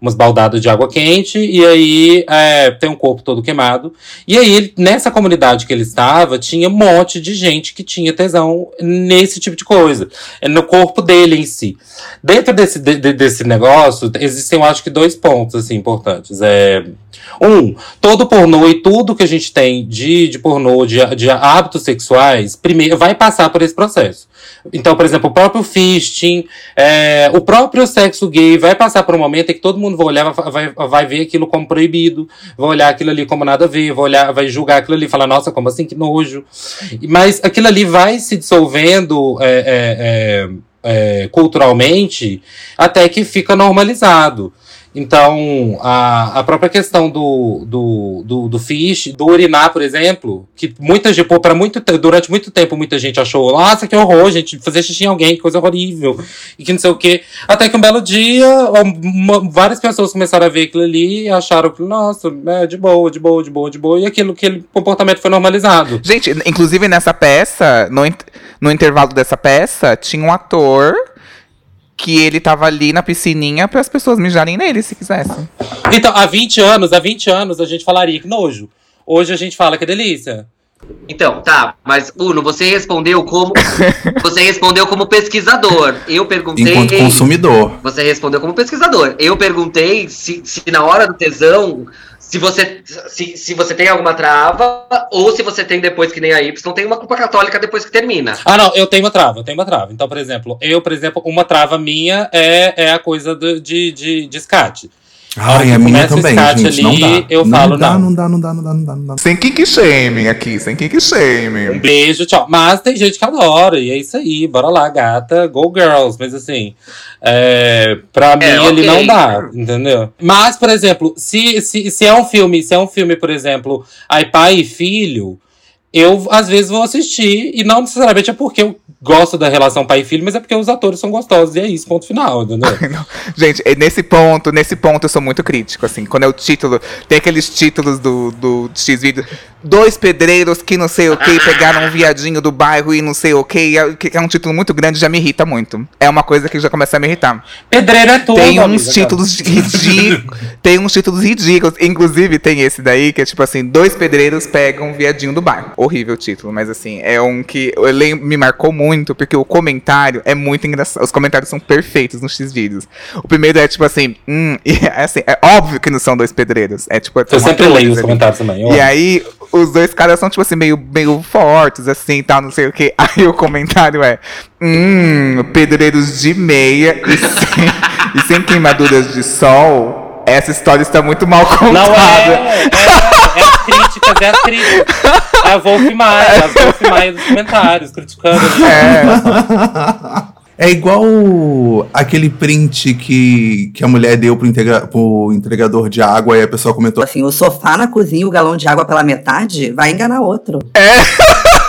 umas baldadas de água quente, e aí é, tem um corpo todo queimado. E aí, nessa comunidade que ele estava, tinha um monte de gente que tinha tesão nesse tipo de coisa. É no corpo dele em si. Dentro desse, de, desse negócio, existem, eu acho que, dois pontos assim, importantes. É, um, todo pornô e tudo que a gente tem de, de pornô, de, de hábitos sexuais, primeiro vai passar por esse processo. Então, por exemplo, o próprio fisting, é, o próprio sexo gay vai passar por um momento em que todo mundo vai olhar, vai, vai ver aquilo como proibido, vai olhar aquilo ali como nada a ver, vai olhar, vai julgar aquilo ali e falar, nossa, como assim, que nojo. Mas aquilo ali vai se dissolvendo é, é, é, é culturalmente até que fica normalizado. Então, a, a própria questão do, do, do, do fish, do urinar, por exemplo, que muita gente, para muito durante muito tempo, muita gente achou, nossa, que horror, gente, fazer xixi em alguém, que coisa horrível, e que não sei o quê. Até que um belo dia, uma, várias pessoas começaram a ver aquilo ali e acharam que, nossa, é de boa, de boa, de boa, de boa, e aquilo, aquele comportamento foi normalizado. Gente, inclusive nessa peça, no, no intervalo dessa peça, tinha um ator que ele tava ali na piscininha para as pessoas mijarem nele, se quisessem. Então, há 20 anos, há 20 anos a gente falaria que nojo. Hoje a gente fala que é delícia. Então, tá, mas Uno, você respondeu como você respondeu como pesquisador. Eu perguntei enquanto consumidor. Você respondeu como pesquisador. Eu perguntei se, se na hora do tesão se você, se, se você tem alguma trava, ou se você tem depois que nem a Y, tem uma culpa católica depois que termina. Ah, não, eu tenho uma trava, eu tenho uma trava. Então, por exemplo, eu, por exemplo, uma trava minha é, é a coisa do, de, de, de escate. Ai, a minha também, gente, ali, não dá. Eu não falo, dá, não. não dá, não dá, não dá, não dá, não dá. Sem kink shaming aqui, sem kink shaming. Um beijo, tchau. Mas tem gente que adora, e é isso aí, bora lá, gata, go girls. Mas assim, é, pra mim É, ele não dá, entendeu? Mas, por exemplo, se, se, se é um filme, se é um filme, por exemplo, aí pai e filho, eu às vezes vou assistir, e não necessariamente é porque eu gosto da relação pai e filho, mas é porque os atores são gostosos, e é isso, ponto final, entendeu? Gente, é nesse ponto, nesse ponto eu sou muito crítico, assim. Quando é o título, tem aqueles títulos do, do X-Vídeo. Dois pedreiros que não sei o que, pegaram um viadinho do bairro e não sei o que. Que é um título muito grande, já me irrita muito. É uma coisa que já começa a me irritar. Pedreiro é tudo, Tem uns amiga, títulos ridículos. tem uns títulos ridículos. Inclusive, tem esse daí, que é tipo assim: dois pedreiros pegam um viadinho do bairro. Horrível o título, mas assim, é um que eu lem- me marcou muito, porque o comentário é muito engraçado. Os comentários são perfeitos nos X-Vídeos. O primeiro é tipo assim, hum, e é assim, é óbvio que não são dois pedreiros. É tipo, Eu são sempre leio os ali. comentários também. eu E aí, os dois caras são, tipo assim, meio, meio fortes, assim, tal, não sei o que. Aí o comentário é: Hum, pedreiros de meia e sem, e sem queimaduras de sol. Essa história está muito mal contada. Não é, é, é críticas, é as críticas. É a Wolf Maia, a Wolf Maia dos comentários, criticando. É igual aquele print que, que a mulher deu pro, integra- pro entregador de água e a pessoa comentou. Assim, o sofá na cozinha, o galão de água pela metade, vai enganar outro.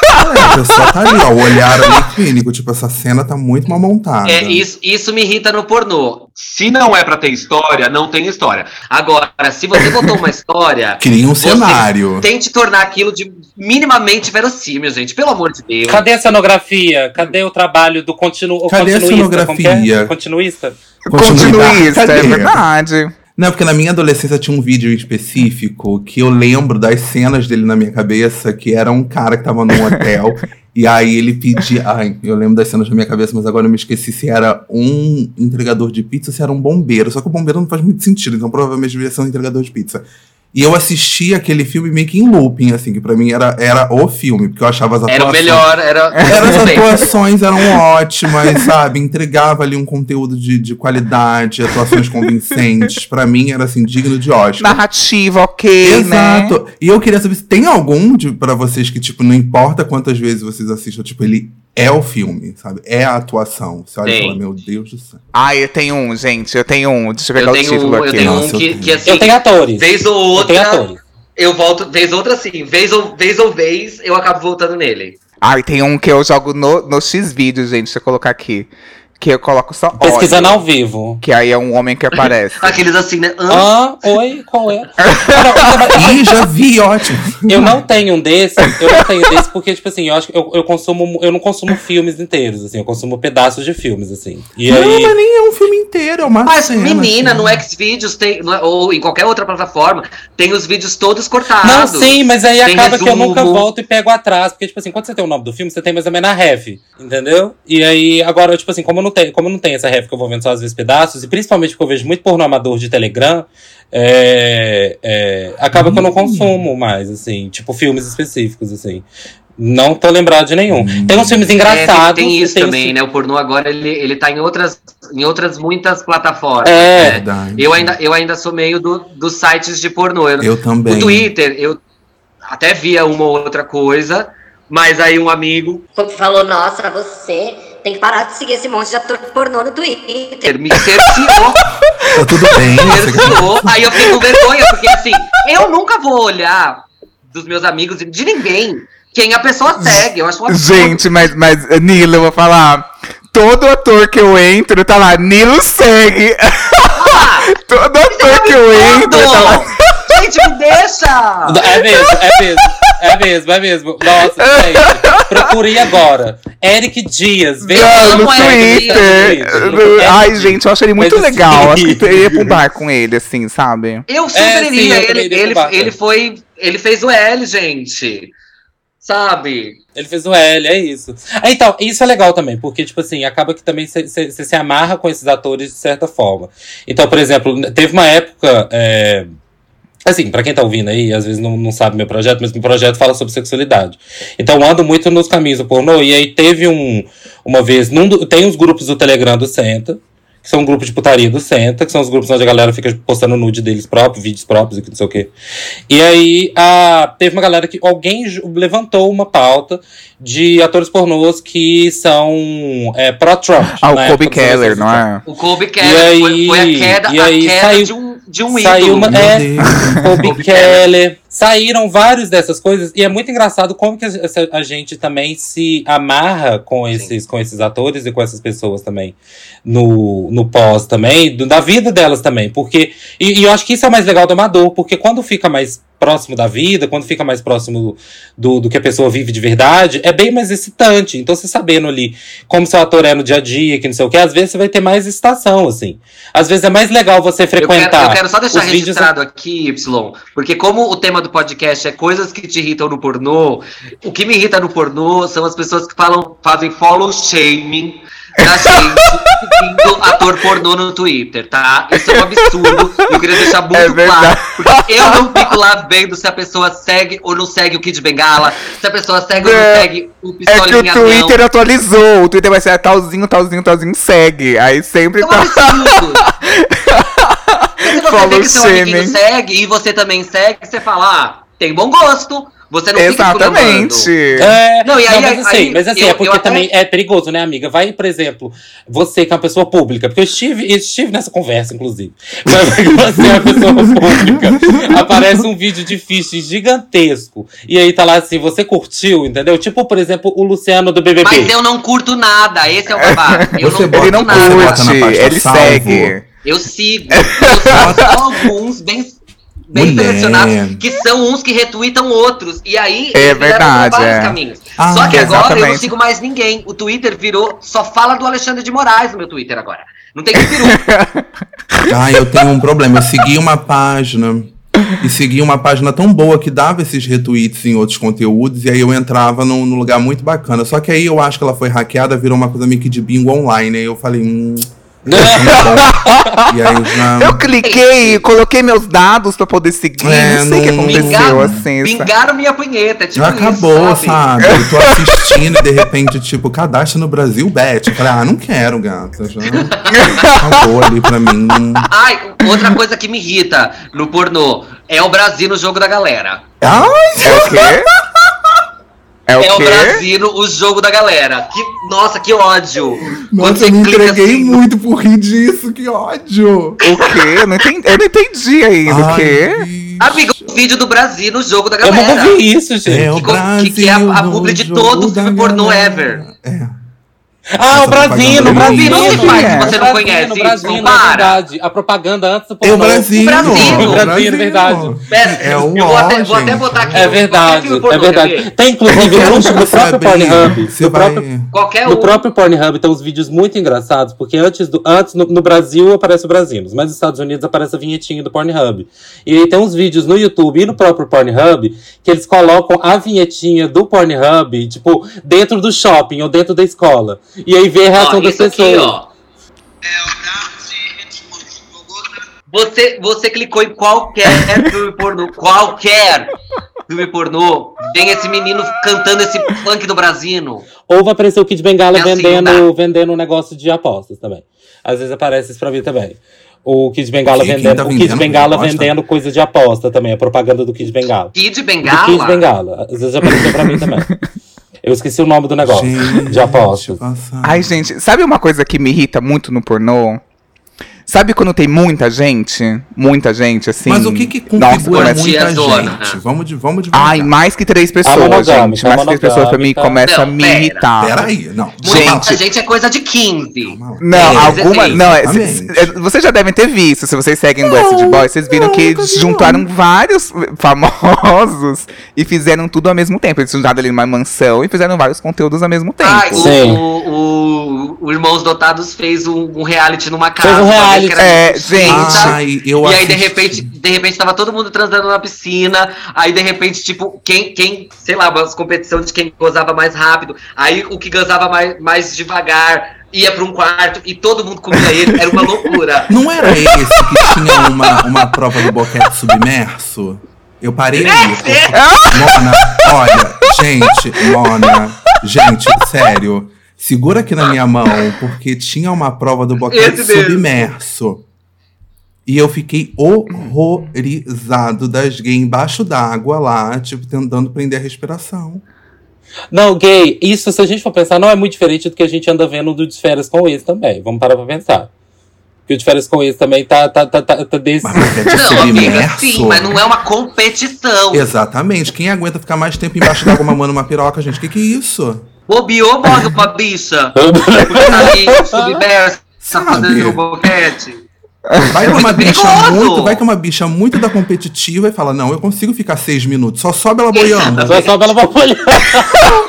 A pessoa tá ali, ó, o olhar ali clínico. Tipo, essa cena tá muito mal montada. É, isso, isso me irrita no pornô. Se não é pra ter história, não tem história. Agora, se você botou uma história, Cria um cenário. tente tornar aquilo de minimamente verossímil, gente. Pelo amor de Deus. Cadê a cenografia? Cadê o trabalho do continu, Cadê a continuista? Como que é? cenografia? Continuista? Continuista, Cadê? é verdade. Não, porque na minha adolescência tinha um vídeo específico que eu lembro das cenas dele na minha cabeça, que era um cara que tava num hotel. e aí ele pedia. Ai, eu lembro das cenas na minha cabeça, mas agora eu me esqueci se era um entregador de pizza ou se era um bombeiro. Só que o bombeiro não faz muito sentido, então provavelmente devia ser um entregador de pizza. E eu assisti aquele filme meio que em looping, assim, que pra mim era, era o filme, porque eu achava as Era o atuações- melhor, era. Era, as atuações eram ótimas, sabe? Entregava ali um conteúdo de, de qualidade, atuações convincentes. Pra mim era assim, digno de Oscar. Narrativa, ok, né? Exato. E eu queria saber se tem algum de, pra vocês que, tipo, não importa quantas vezes vocês assistam, tipo, ele é o filme, sabe? É a atuação. Você olha e Tem. fala, meu Deus do céu. Ah, eu tenho um, gente. Eu tenho um. Deixa eu pegar Eu o tenho, título um- eu aqui. tenho Nossa, um eu que, tenho. que assim, Eu tenho atores. vez ou Eu tenho outra, atores. eu volto, vez ou outra assim, vez ou vez, ou vez eu acabo voltando nele. Ah, e tem um que eu jogo no, no X-Vídeo, gente. Deixa eu colocar aqui. Que eu coloco só óleo. Pesquisando ao vivo. Que aí é um homem que aparece. Aqueles assim, né? Ah, oi, qual é? Ah, não, Ih, já vi, ótimo. Eu não tenho um desse, eu não tenho desse porque, tipo assim, eu acho que eu, eu consumo, eu não consumo filmes inteiros, assim, eu consumo pedaços de filmes, assim. E Não, aí. mas nem é um filme inteiro, é uma Mas, cena, menina, assim. no Xvideos tem, no- ou em qualquer outra plataforma, tem os vídeos todos Não, cortados. sim, mas aí acaba que eu resumo. nunca volto e pego atrás. Porque, tipo assim, quando você tem o nome do filme, você tem mais ou menos a ref, entendeu? E aí, agora, tipo assim, como eu não tenho, como eu não tenho essa ref que eu vou vendo só às vezes pedaços, e principalmente porque eu vejo muito porno amador de Telegram, é, é, acaba que eu não consumo mais, assim, tipo, filmes específicos, assim. Não tô lembrado de nenhum. Tem uns filmes É, engraçados. tem, tem isso tem também, né? O pornô agora, ele, ele tá em outras, em outras muitas plataformas. É. né? Verdade. Eu ainda, eu ainda sou meio do, dos sites de pornô. Eu, Eu também. o Twitter, eu até via uma ou outra coisa, mas aí um amigo Falou, nossa, você tem que parar de seguir esse monte de ator pornô no Twitter. me cerceou, Tá tudo bem. você- cerceou. aí eu fiquei com vergonha, porque assim, eu nunca vou olhar dos meus amigos e de ninguém quem a pessoa segue. Eu acho um absurdo. Gente, mas, mas, Nilo, eu vou falar. Todo ator que eu entro, tá lá, Nilo segue. Ah, Todo ator que eu entro, tá lá. Gente, me deixa! É mesmo, é mesmo. É mesmo, é mesmo. Nossa, gente. Procure agora. Eric Dias. Não, no é, no Twitter. Ai, gente, eu acho ele muito Mas assim- legal. Acho que eu iria pra um bar com ele, assim, sabe? Eu super É, sim, iria. eu também ele, iria ele, pro bar, ele tá? foi. Ele fez o L, gente. Sabe? Ele fez o L, é isso. Ah, Então, isso é legal também, porque, tipo assim, acaba que também você se amarra com esses atores de certa forma. Então, por exemplo, teve uma época. é, Assim, pra quem tá ouvindo aí, às vezes não, não sabe meu projeto, mas meu projeto fala sobre sexualidade. Então, eu ando muito nos caminhos do pornô, e aí teve um. Uma vez. Num do- tem os grupos do Telegram do Senta, que são um grupo de putaria do Senta, que são os grupos onde a galera fica postando nude deles próprios, vídeos próprios e que não sei o quê. E aí a, teve uma galera que. Alguém levantou uma pauta de atores pornôs que são é, pró-Trump. Ah, o Kobe época Keller, não 80. é? O Kobe E Keller aí- foi, foi a queda, e a aí queda saiu- de um, de um saiu ídolo. uma- É. Kobe Keller. Saíram vários dessas coisas e é muito engraçado como que a, gente também se amarra com esses, com esses atores e com essas pessoas também no, no pós também, do- da vida delas também. Porque, e, e eu acho que isso é o mais legal do amador, porque quando fica mais próximo da vida, quando fica mais próximo do, do que a pessoa vive de verdade, é bem mais excitante. Então, você sabendo ali como seu ator é no dia a dia, que não sei o que, às vezes você vai ter mais excitação, assim. Às vezes é mais legal você Eu quero, frequentar. eu quero só deixar os vídeos registrado aqui, Y, porque como o tema do podcast é coisas que te irritam no pornô, o que me irrita no pornô são as pessoas que falam, fazem follow shaming da gente seguindo ator pornô no Twitter, tá? Isso é um absurdo. Eu queria deixar muito É claro. Porque eu não fico lá vendo se a pessoa segue ou não segue o Kid Bengala, se a pessoa segue ou não É, segue o É que o Pistolinha não. Twitter atualizou. O Twitter vai ser talzinho, talzinho, talzinho, segue. Aí sempre É um tá. absurdo. Se você Follow vê que seu amiguinho segue e você também segue, você fala, ah, tem bom gosto. Você não fica Exatamente. É, Não, e aí- mas assim, aí mas assim eu- é porque até- também é perigoso, né, amiga? Vai, por exemplo, você que é uma pessoa pública, porque eu estive, eu estive nessa conversa, inclusive. Mas você é uma pessoa pública, aparece um vídeo de fiche gigantesco, e aí tá lá assim, você curtiu, entendeu? Tipo, por exemplo, o Luciano do BBB. Mas eu não curto nada, esse é o babado. Eu Você não Ele não nada. curte, ele salvo. segue. Eu sigo. Eu sigo só alguns bem, bem Mulher. selecionados, que são uns que retweetam outros. E aí, É verdade, vários é. caminhos. Ah, só que agora eu não sigo mais ninguém. O Twitter virou, só fala do Alexandre de Moraes no meu Twitter agora. Não tem que peru. Ah, eu tenho um problema. Eu segui uma página e segui uma página tão boa que dava esses retweets em outros conteúdos e aí eu entrava num, num lugar muito bacana. Só que aí eu acho que ela foi hackeada, virou uma coisa meio que de bingo online. Aí eu falei, hum. Não e aí eu já. Eu cliquei, coloquei meus dados pra poder seguir. É, não sei o que não- aconteceu Bingaram, assim. sabe? minha punheta. é Tipo Já acabou, isso, sabe? Eu tô assistindo e de repente, tipo, cadastra no Brasil, bet. Eu falei, ah, não quero, gata. Já acabou ali pra mim. Não... Ai, outra coisa que me irrita no pornô é o Brasil no jogo da galera. Ai, É o quê? É o é o? Brasil o jogo da galera. Que, nossa, que ódio. Quando nossa, você eu me entreguei assim, muito por rir disso, que ódio. O quê? Eu não entendi, eu não entendi ainda. o quê? bicho. Amigo, o vídeo do Brasil no jogo da Eu galera. nunca vi isso, gente. É o Que co- que- Brasil que é a- a publi de jogo todo filme pornô galera. ever. É. Ah, o Essa Brasino, o Brasino. Não se faz você não Brasino, conhece. Brasino, Não é para. verdade. A propaganda antes do É o pornô. Brasil. Brasil, o Brasil, verdade. Pera, É um eu vou até, vou até botar aqui. É verdade, pornô, é verdade. Tem inclusive no, um você próprio Pornhub. você No vai- próprio, Qualquer no um. próprio Pornhub tem uns vídeos muito engraçados, porque antes, do, antes no, no Brasil aparece o Brasinos, mas nos Estados Unidos aparece a vinhetinha do Pornhub. E aí tem uns vídeos no YouTube e no próprio Pornhub que eles colocam a vinhetinha do Pornhub, tipo, dentro do shopping ou dentro da escola. E aí vê a reação Ó, das isso aqui, pessoas. ó. Você, você clicou em qualquer filme pornô, qualquer filme pornô, vem esse menino cantando esse funk do Brasino. Ou vai aparecer o Kid Bengala É assim, vendendo, vendendo um negócio de apostas também. Às vezes aparece isso pra mim também. O Kid Bengala quem vendendo, tá o Kid vendendo Bengala vendendo coisa de aposta também, a propaganda do Kid Bengala. Kid Do Bengala. Kid Bengala. Às vezes apareceu pra mim também. Eu esqueci o nome do negócio. Gente, apostas. passada. Ai, gente, sabe uma coisa que me irrita muito no pornô? Sabe quando tem muita gente? Muita gente, assim. Mas o que que Nossa, configura começa- tia muita zona. gente? Vamos de, vamos de Ai, mais que três pessoas, gente. Mais que três pessoas pra mim monogâmica. começa a Não, me pera. irritar. Peraí, não. Muita Gente. gente é coisa de 15. Não, É, alguma. Não, é, é, vocês já devem ter visto, se vocês seguem o West Boys, vocês viram não, que juntaram vários famosos e fizeram tudo ao mesmo tempo. Eles juntaram ali numa mansão e fizeram vários conteúdos ao mesmo tempo. Ai, o, Sim. o, o, o Irmãos Dotados fez um, um reality numa casa. Fez um reality. É, de gente. 30, Ai, eu e aí, de repente, de repente, tava todo mundo transando na piscina. Aí, de repente, tipo, quem, quem sei lá, umas competições de quem gozava mais rápido. Aí, o que gozava mais, mais devagar ia pra um quarto e todo mundo comia ele. Era uma loucura. Não era esse que tinha uma, uma prova do boquete submerso? Eu parei ali. porque- Mona, olha, gente, Mona, gente, sério. Segura aqui na minha mão, porque tinha uma prova do boquete Esse mesmo. submerso. E eu fiquei horrorizado das gays embaixo d'água lá, tipo, tentando prender a respiração. Não, gay, isso, se a gente for pensar, não é muito diferente do que a gente anda vendo do de férias com ex também. Vamos parar pra pensar. Porque o de férias com ex também tá, tá, tá, tá, tá desse. Mas boquete Não, amiga, sim, mas não é uma competição. Exatamente. Quem aguenta ficar mais tempo embaixo d'água mamando uma piroca, gente? Que que é isso? Bobeou, morre uma bicha. Porque tá ali submersa, fazendo o boquete. Vai que uma bicha perigoso. muito, vai que uma bicha muito da competitiva e fala: Não, eu consigo ficar seis minutos, só sobe ela boiando. Só só pela papolha.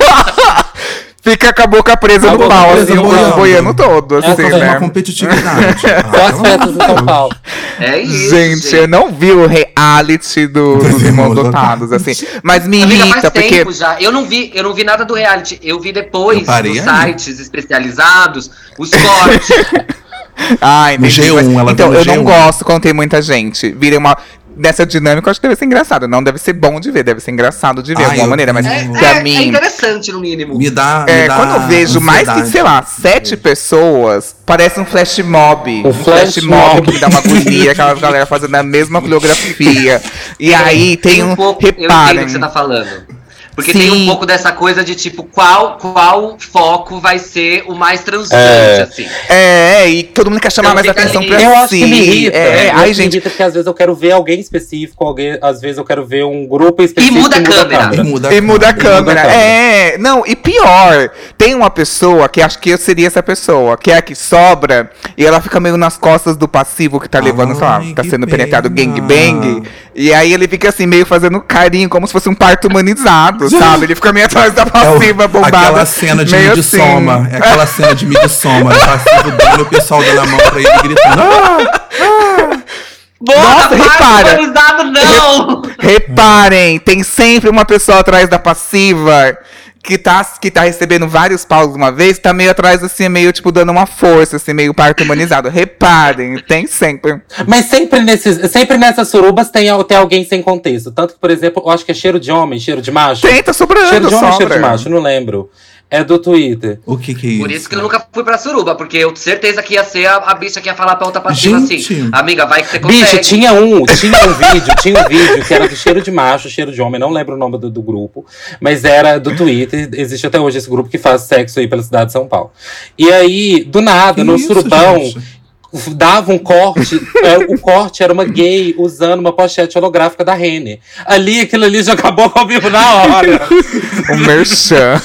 Fica com a boca presa A no boca pau, presa assim, boiando. boiando todo, assim, É né? uma competitividade. Só Ah, São Paulo. É isso. Gente, eu não vi o reality do, dos irmãos dotados, assim. Mas me Amiga, irrita, faz porque. tempo já. Eu não vi, eu não vi nada do reality. Eu vi depois Eu parei nos aí. sites especializados os cortes. Ah, entendi. G1, mas- ela então, eu no não G1. gosto quando tem muita gente. Vira uma. Nessa dinâmica, eu acho que deve ser engraçado. Não deve ser bom de ver, deve ser engraçado de ver de Ah, alguma eu- maneira. Mas É, pra é- mim. é interessante, no mínimo. Me dá. me É, dá quando eu vejo mais que, sei lá, sete pessoas, parece um flash mob. Um flash mob. que me dá uma agonia, aquela galera fazendo a mesma coreografia. E aí tem um. pouco, eu entendo o que você tá falando. Porque Sim. tem um pouco dessa coisa de tipo, qual, qual foco vai ser o mais transante, É. assim. É, e todo mundo quer chamar Então mais atenção ali. pra Eu si. acho que me irrita. É, Eu acho ai, que gente, porque às vezes eu quero ver alguém específico, alguém, às vezes eu quero ver um grupo específico muda a câmera. E muda, E muda a câmera. a câmera. É, não, e pior, tem uma pessoa que acho que eu seria essa pessoa, que é a que sobra, e ela fica meio nas costas do passivo que tá levando, sei lá, Ai, tá sendo penetrado pena. gangbang. E aí ele fica assim, meio fazendo carinho, como se fosse um parto humanizado, sabe? Ele fica meio atrás da É o- passiva, bombada. aquela cena de meio Midsommar. assim. É aquela cena de Midsommar. Ele passivo dando o pessoal dando a mão pra ele gritando. Ah! Nossa, Bota repara. não! Reparem, tem sempre uma pessoa atrás da passiva que tá, que tá recebendo vários paus de uma vez, tá meio atrás, assim, meio, tipo, dando uma força, assim, meio parto humanizado. Reparem, tem sempre. Mas sempre, nesses, sempre nessas surubas tem, tem alguém sem contexto. Tanto que, por exemplo, eu acho que é cheiro de homem, cheiro de macho. Tem, tá sobrando, cheiro de homem sobra. cheiro de macho? Não lembro. É do Twitter. O que que é isso? Por isso que eu nunca fui pra suruba, porque eu certeza que ia ser a, a bicha que ia falar pra outra passiva assim. Amiga, vai que você consegue. Bicho, tinha um, tinha um vídeo, tinha um vídeo que era do cheiro de macho, cheiro de homem, não lembro o nome do, do grupo, mas era do Twitter, existe até hoje esse grupo que faz sexo aí pela cidade de São Paulo. E aí, do nada, Que no isso, surubão, gente? Dava um corte, é, o corte era uma gay usando uma pochete holográfica da Renner. Ali, aquilo ali já acabou comigo na hora. O merchan.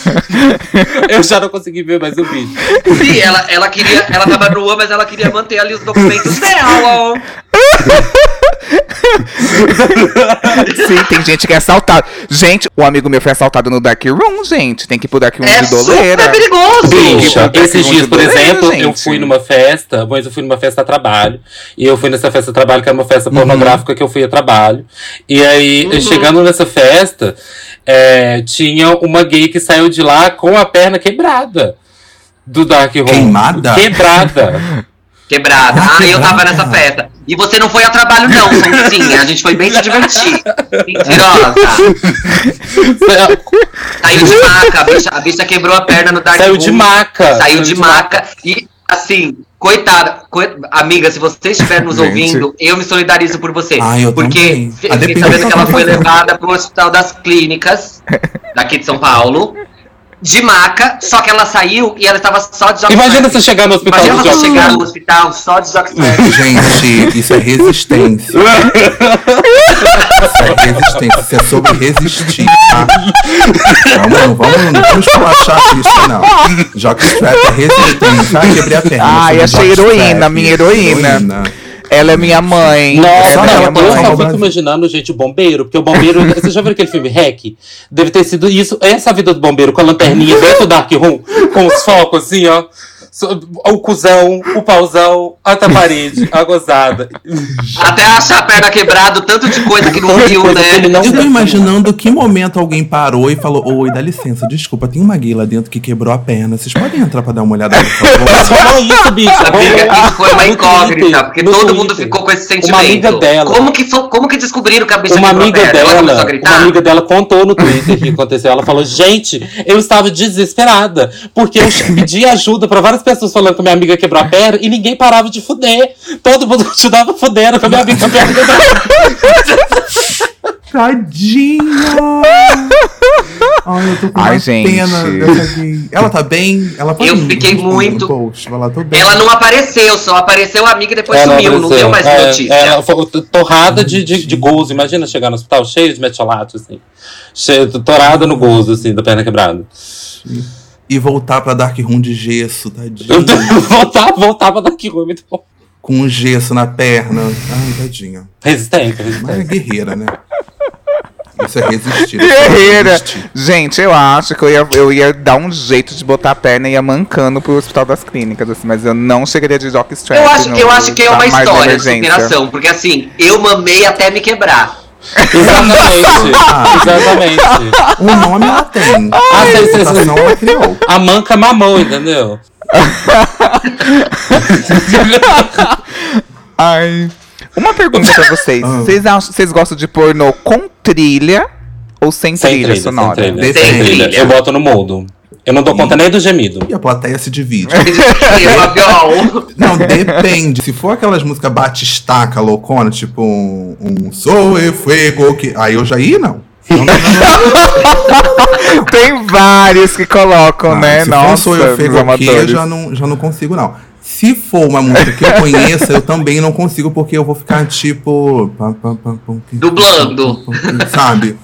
Eu já não consegui ver mais o vídeo. Sim, ela, ela queria. Ela tava nua, mas ela queria manter ali os documentos dela. Sim, tem gente que é assaltado. Gente, um amigo meu foi assaltado no Dark Room, gente. Tem que ir pro Dark Room É de doleira. super perigoso! Bicha, esses dias, por doleira, exemplo, eu gente. fui numa festa, mas eu fui numa festa a trabalho. E eu fui nessa festa a trabalho, que era uma festa pornográfica que eu fui a trabalho. E aí, chegando nessa festa, é, tinha uma gay que saiu de lá com a perna quebrada. Do Dark Room. Queimada? Quebrada. Quebrada. Ah, eu tava nessa festa. E você não foi a trabalho, não, Sonzinha. A gente foi bem se divertir. Mentirosa. Saiu de maca. A bicha, a bicha quebrou a perna no Dark Saiu de maca. Saiu de maca. E, assim, coitada. coi- Amiga, se você estiver nos Gente. ouvindo, eu me solidarizo por você. Ah, eu porque fiquei sabendo do que ela foi levada pro Hospital das Clínicas, daqui de São Paulo. De maca, só que ela saiu e ela estava só de. Imagina você chegar no hospital Imagina você chegar no hospital só de. Gente, isso é resistência. Isso é resistência. Isso é sobre resistir, tá? Vamos, vamos, não vamos esculachar isso, não. Jockstrap é resistência. Ah, quebrei a perna. Ai, achei heroína, minha heroína. Ela é minha mãe. Nossa, ela é minha ela eu mãe. só fico imaginando, gente, o bombeiro, porque o bombeiro. Você já viu aquele filme Hack? Deve ter sido isso, essa vida do bombeiro com a lanterninha dentro do Dark Room, com os focos assim, ó. O cuzão, o pauzão, até a parede, a gozada. Até achar a perna quebrada, tanto de coisa que não viu, né? não Eu tô imaginando que momento alguém parou e falou: Oi, dá licença, desculpa, tem uma gay lá dentro que quebrou a perna. Vocês podem entrar pra dar uma olhada, por favor? Isso, bicho. Amiga, rolou. isso foi uma incógnita, porque no todo Twitter. mundo ficou com esse sentimento. Uma amiga dela. Como que, como que descobriram que a bicha Uma a amiga? Ela a dela, gritar? uma amiga dela contou no Twitter o que aconteceu. Ela falou: gente, eu estava desesperada. Porque eu pedi ajuda pra várias pessoas falando que minha amiga quebrou a perna e ninguém parava de fuder. Todo mundo continuava fudendo com a minha amiga com a perna quebrada. Tadinha! Ai, eu tô com Ai, uma gente. pena dessa gay. Ela tá bem? Ela pode Eu fiquei muito- Post. Tô bem. Ela não apareceu, só apareceu a amiga e depois Ela sumiu, não apareceu. deu mais É, notícia. Ela foi torrada de, de, de gozo. Imagina chegar no hospital cheio de metiolato, assim. Cheio, torada no gozo, assim, da perna quebrada. E voltar pra Dark Room de gesso, tadinha. voltar, voltar pra daqui, foi muito bom. Com um gesso na perna. Ai, tadinha. Resistência, Mas é guerreira, né? Isso é resistir. é Guerreira. Gente, eu acho que eu ia, eu ia dar um jeito de botar a perna e ia mancando pro hospital das clínicas, assim, mas eu não chegaria de jockstrap. Eu acho, no- eu acho que é uma história de superação, porque assim, eu mamei até me quebrar. Exatamente. Exatamente. O nome ela tem. Ah, a sei, sei, sei. reputação ela criou. A manca mamou, entendeu? Ai. Uma pergunta pra vocês. Ah. Vocês acham, vocês gostam de pornô com trilha ou sem, Sem trilha, trilha, sem sonora? trilha. Sem Sem trilha. trilha. Eu boto no mudo. Eu não dou conta nem do gemido. E a plateia se divide. Fabiol. Não, depende. Se for aquelas músicas batistaca, loucona, tipo um, um Sou e Fuego, que... aí eu já ia, não. Não, não, não, não. Tem vários que colocam, Ah, né? se Nossa, for Sou eu os Fuego aqui, eu já não, já não consigo, não. Se for uma música que eu conheça, eu também não consigo, porque eu vou ficar tipo. Dublando. Sabe?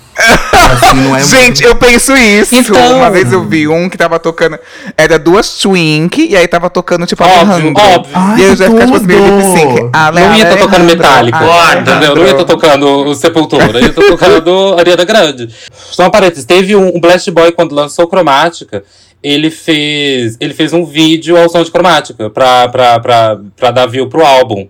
Assim, não é Gente, eu penso isso. Então. Uma vez eu vi um que tava tocando. Era duas twink, e aí tava tocando tipo Óbvio, Alejandro. óbvio. Ai, e aí eu já ficava tipo assim, meio lip sync. Não ia estar tocando. Alejandro. Entendeu? Não ia estar tocando o Sepultura. Ia estar tocando Ariana Grande. Só uma parênteses. Teve um, um Blast Boy, quando lançou Cromática, ele fez, ele fez um vídeo ao som de Cromática pra, pra, pra, pra dar view pro álbum.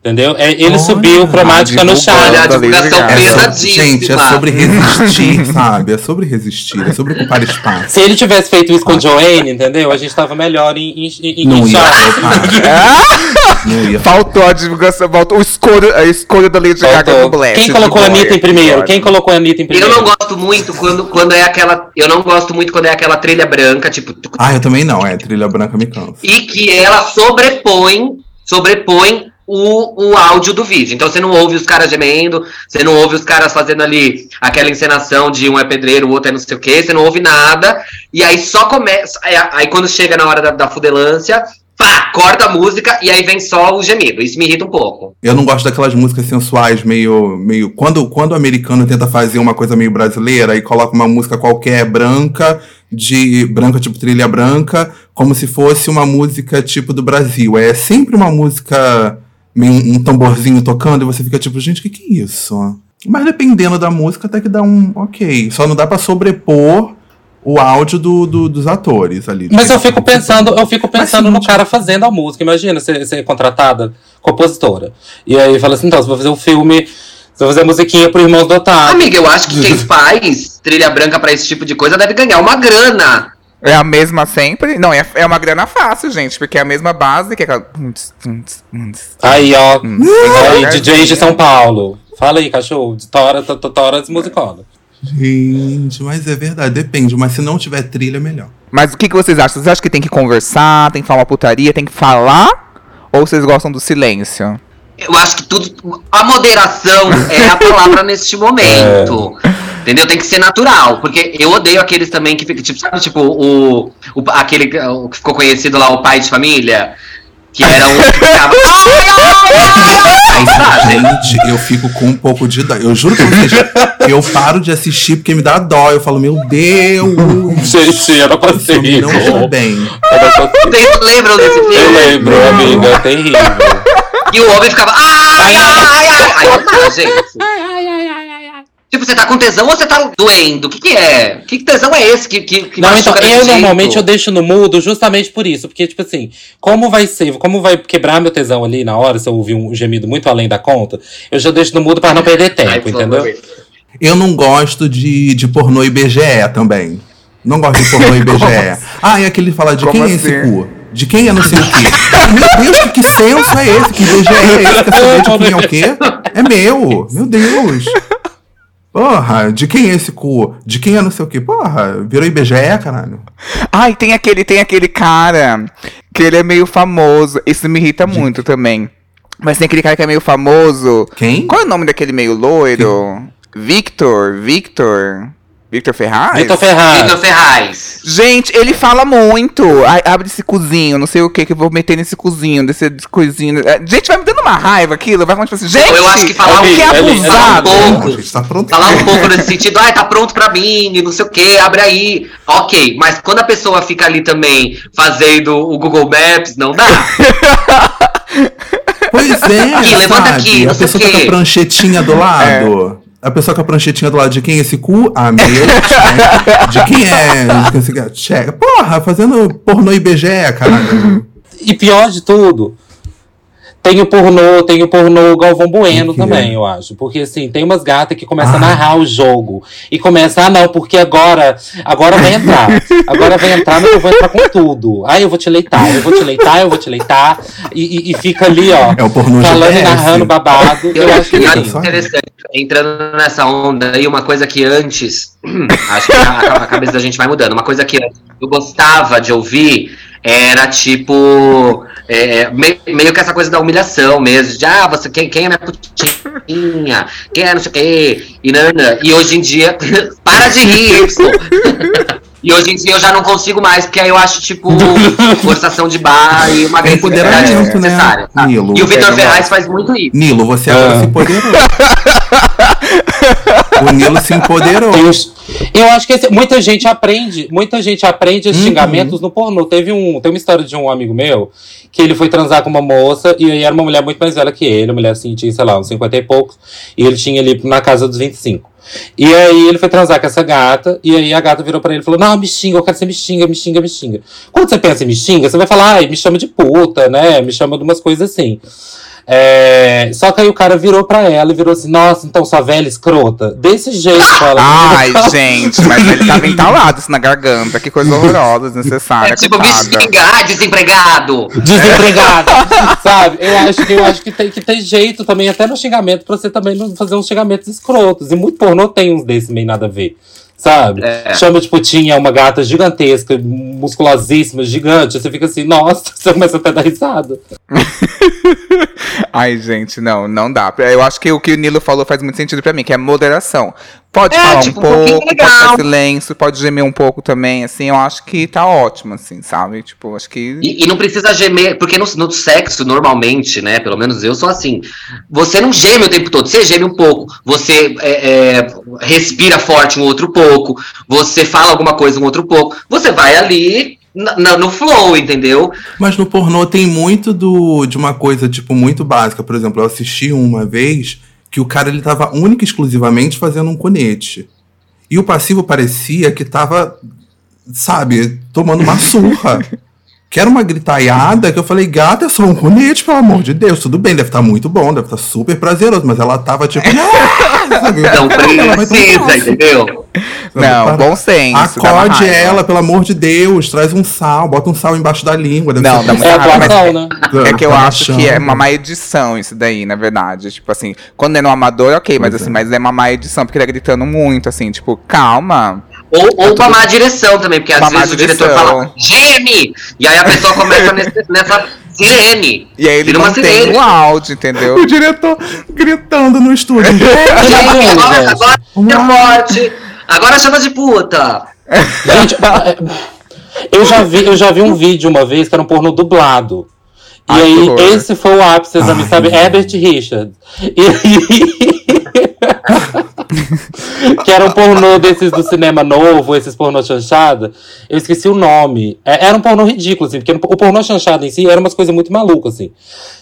Entendeu? É, ele Olha. subiu Cromática no chat. Olha, a divulgação. É pesadíssima. gente, é sobre resistir, sabe? É sobre resistir, é sobre ocupar espaço. Se ele tivesse feito isso com o Joanne, entendeu? A gente tava melhor em, em, em, em Não ia chart. colocar. Não ia. Faltou a divulgação, faltou o escolho, a escolha da Lady Gaga no Blast. Quem colocou a. Anitta em primeiro? Quem colocou a Anitta em Eu primeiro? não gosto muito quando, quando é aquela. Eu não gosto muito quando é aquela trilha branca, tipo. Ah, eu também não, é. Trilha branca me cansa. e que ela sobrepõe, sobrepõe o, o áudio do vídeo. Então você não ouve os caras gemendo, você não ouve os caras fazendo ali aquela encenação de um é pedreiro, o outro é não sei o que, você não ouve nada. E aí só começa. Aí, aí quando chega na hora da, da fudelância, pá, corta a música e aí vem só o gemido. Isso me irrita um pouco. Eu não gosto daquelas músicas sensuais, meio. meio quando, quando o americano tenta fazer uma coisa meio brasileira e coloca uma música qualquer branca, de branca, tipo trilha branca, como se fosse uma música tipo do Brasil. É sempre uma música, um tamborzinho tocando, e você fica tipo, gente, o que, que é isso? Mas dependendo da música, até que dá um ok. Só não dá pra sobrepor o áudio do, do- dos atores ali. Mas eu fico pensando, eu fico pensando Mas, no cara fazendo a música. Imagina você ser contratada, compositora. E aí fala assim, então, você vai fazer um filme, você vai fazer musiquinha pro Irmãos Dotados. Amiga, eu acho que quem faz trilha branca pra esse tipo de coisa deve ganhar uma grana. É a mesma sempre? Não, é, é uma grana fácil, gente, porque é a mesma base que é aquela. Aí, ó. Hum. Aí, DJ de São Paulo. Fala aí, cachorro. De Tora, to- to- Tora desmusicona. Gente, mas é verdade, depende. Mas se não tiver trilha, é melhor. Mas o que, que vocês acham? Vocês acham que tem que conversar, tem que falar uma putaria, tem que falar? Ou vocês gostam do silêncio? Eu acho que tudo. A moderação é a palavra neste momento. Entendeu? Tem que ser natural. Porque eu odeio aqueles também que ficam, tipo, sabe, tipo, o, o aquele o que ficou conhecido lá, o pai de família? Que era um que ficava. Ai, ai, ai, ai, sabe? Gente, eu fico com um pouco de dó. Eu juro pra vocês, eu paro de assistir porque me dá dó. Eu falo, meu Deus, Gente, eu não isso consigo. não está bem. Eu não. Vocês lembram desse filme? Eu lembro, amiga, é terrível. E o homem ficava. Ai, ai, ai, ai. Aí não dá, gente. Tipo, você tá com tesão ou você tá doendo? O que que é? Que tesão é esse que, que, que Não, então, eu jeito? normalmente eu deixo no mudo justamente por isso. Porque, tipo assim, como vai ser, como vai quebrar meu tesão ali na hora, se eu ouvir um gemido muito além da conta, eu já deixo no mudo pra não perder tempo, Ai, entendeu? Eu não gosto de, de pornô IBGE também. Não gosto de pornô IBGE. Ah, e aquele fala de Como quem é assim? esse cu? De quem é não sei o quê? Meu Deus, que, que senso é esse? Que IBGE é esse? Quer saber de quem é o quê? É meu. Meu Deus. Porra, de quem é esse cu? De quem é não sei o quê? Porra, virou IBGE, caralho. Ai, tem aquele, tem aquele cara que ele é meio famoso. Isso me irrita muito também. Mas tem aquele cara que é meio famoso. Quem? Qual é o nome daquele meio loiro? Victor, Victor. Victor Ferraz? Vitor Ferraz. Vitor Ferraz. Gente, ele fala muito. Ai, abre esse cozinho, não sei o que que eu vou meter nesse cozinho, desse cozinho. É, Gente, vai me dando uma raiva aquilo. Vai tipo assim, gente, Eu acho que falar que um- abusado. falar um pouco. Tá pronto. Falar um pouco nesse sentido, ai, tá pronto pra mim, não sei o que, abre aí. Ok, mas quando a pessoa fica ali também fazendo o Google Maps, não dá. Pois é, Aqui, levanta sabe? aqui, a pessoa o com a pranchetinha do lado. A pessoa com a pranchetinha do lado de quem é esse cu? Ah, meu. De quem é? Check. Porra, fazendo pornô IBGE, caralho. E pior de tudo, tem o pornô, tem o pornô Galvão Bueno O quê? também, eu acho. Porque assim, tem umas gatas que começam Ah. a narrar o jogo. E começa, ah, não, porque agora, agora vai entrar. Agora vai entrar, mas eu vou entrar com tudo. Ah, eu vou te leitar, eu vou te leitar, eu vou te leitar. E, e- e fica ali, ó. É o pornô falando e narrando babado. Eu, acho que eu acho só. interessante, entrando nessa onda aí, uma coisa que antes, acho que a, a cabeça da gente vai mudando, uma coisa que antes eu gostava de ouvir era tipo, é, meio, meio que essa coisa da humilhação mesmo, de ah, você, quem, quem é minha putinha, quem é não sei o quê, e, nana, e hoje em dia, para de rir. E hoje em dia eu já não consigo mais, porque aí eu acho, tipo, forçação de bar e uma É agressividade empoderamento, né, desnecessária. sabe? Nilo? E o Vitor É, Ferraz faz muito isso. Nilo, você agora Ah. se empoderou. o Nilo se empoderou. Os- Eu acho que esse- muita gente aprende, muita gente aprende esses Uhum. xingamentos no pornô. Teve um, tem uma história de um amigo meu que ele foi transar com uma moça e aí era uma mulher muito mais velha que ele, uma mulher assim, tinha, sei lá, uns 50 e poucos, e ele tinha ali na casa dos 25. E aí ele foi transar com essa gata, e aí a gata virou pra ele e falou: Não, me xinga, eu quero que você me xinga, me xinga, me xinga. Quando você pensa em me xinga, você vai falar, ai, me chama de puta, né? Me chama de umas coisas assim. É, Só que aí o cara virou pra ela e virou assim: Nossa, então sua velha escrota. Desse jeito, fala. Ai, gente, mas ele tava entalado isso na garganta. Que coisa horrorosa, desnecessária. É tipo, me xingar, desempregado. Desempregada, sabe? Eu acho que eu acho que tem que ter jeito também, até no xingamento, pra você também não fazer uns xingamentos escrotos. E muito pornô tem uns desses meio nada a ver. Sabe? É. Chama de putinha uma gata gigantesca, musculosíssima, gigante. Você fica assim, nossa, você começa até a dar risada. Ai, gente, não, não dá. Eu acho que o que o Nilo falou faz muito sentido pra mim, que é moderação. Pode É, falar tipo, um um pouco, pode legal. ficar silêncio, pode gemer um pouco também, assim, eu acho que tá ótimo, assim, sabe? Tipo, acho que. E, e não precisa gemer, porque no, no sexo, normalmente, né? Pelo menos eu sou assim. Você não geme o tempo todo, você geme um pouco. Você é, é, respira forte um outro pouco. Você fala alguma coisa um outro pouco. Você vai ali na- no flow, entendeu? Mas no pornô tem muito do, de uma coisa, tipo, muito básica. Por exemplo, eu assisti uma vez que o cara ele tava única e exclusivamente fazendo um conete. E o passivo parecia que tava, sabe, tomando uma surra. que era uma gritaiada que eu falei, gata, é só um conete, pelo amor de Deus. Tudo bem, deve estar muito bom, deve estar super prazeroso. Mas ela tava tipo. "Ah", sabe? Não tomar precisa, entendeu? Não, Para- bom senso. raiva. ela, pelo amor de Deus, traz um sal, bota um sal embaixo da língua. Não, dá muita É raiva, mas atuação, né? É que eu Tá acho que é uma má edição isso daí, na verdade. Tipo assim, quando é no amador, ok, mas Pois assim, é. mas é uma má edição, porque ele é gritando muito, assim, tipo, calma. Ou, ou uma má direção também, porque às vezes o diretor direção. fala, geme! E aí a pessoa começa nesse- nessa sirene. E aí ele Vira uma mantém o áudio, entendeu? O diretor gritando no estúdio. Imagina, agora, gente. agora é forte. Agora chama de puta. Gente, é, eu já, vi, eu já vi um vídeo uma vez que era um porno dublado. E Ai, aí, horror. esse foi o ápice Ai. sabe? Herbert Richards. E aí... que era um pornô desses do cinema novo, esses pornô chanchada. Eu esqueci o nome. É, Era um pornô ridículo, assim, porque o pornô chanchada em si era umas coisas muito malucas, assim.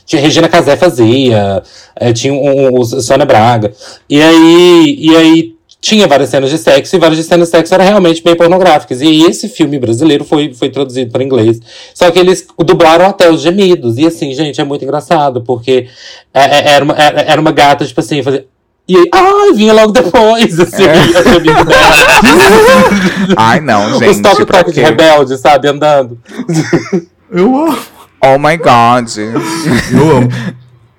Tinha Regina Casé fazia, é, tinha um, um, o Sônia Braga. E aí, e aí tinha várias cenas de sexo, e várias cenas de sexo eram realmente bem pornográficas. E esse filme brasileiro foi, foi traduzido para inglês. Só que eles dublaram até os gemidos. E assim, gente, é muito engraçado, porque é- é- era uma, era era uma gata, tipo assim, fazer. E aí, ai, vinha logo depois, assim, dela. Ai, não, Os gente. pra toque-toque de rebelde, sabe, andando. Eu amo. Oh my god. Eu amo.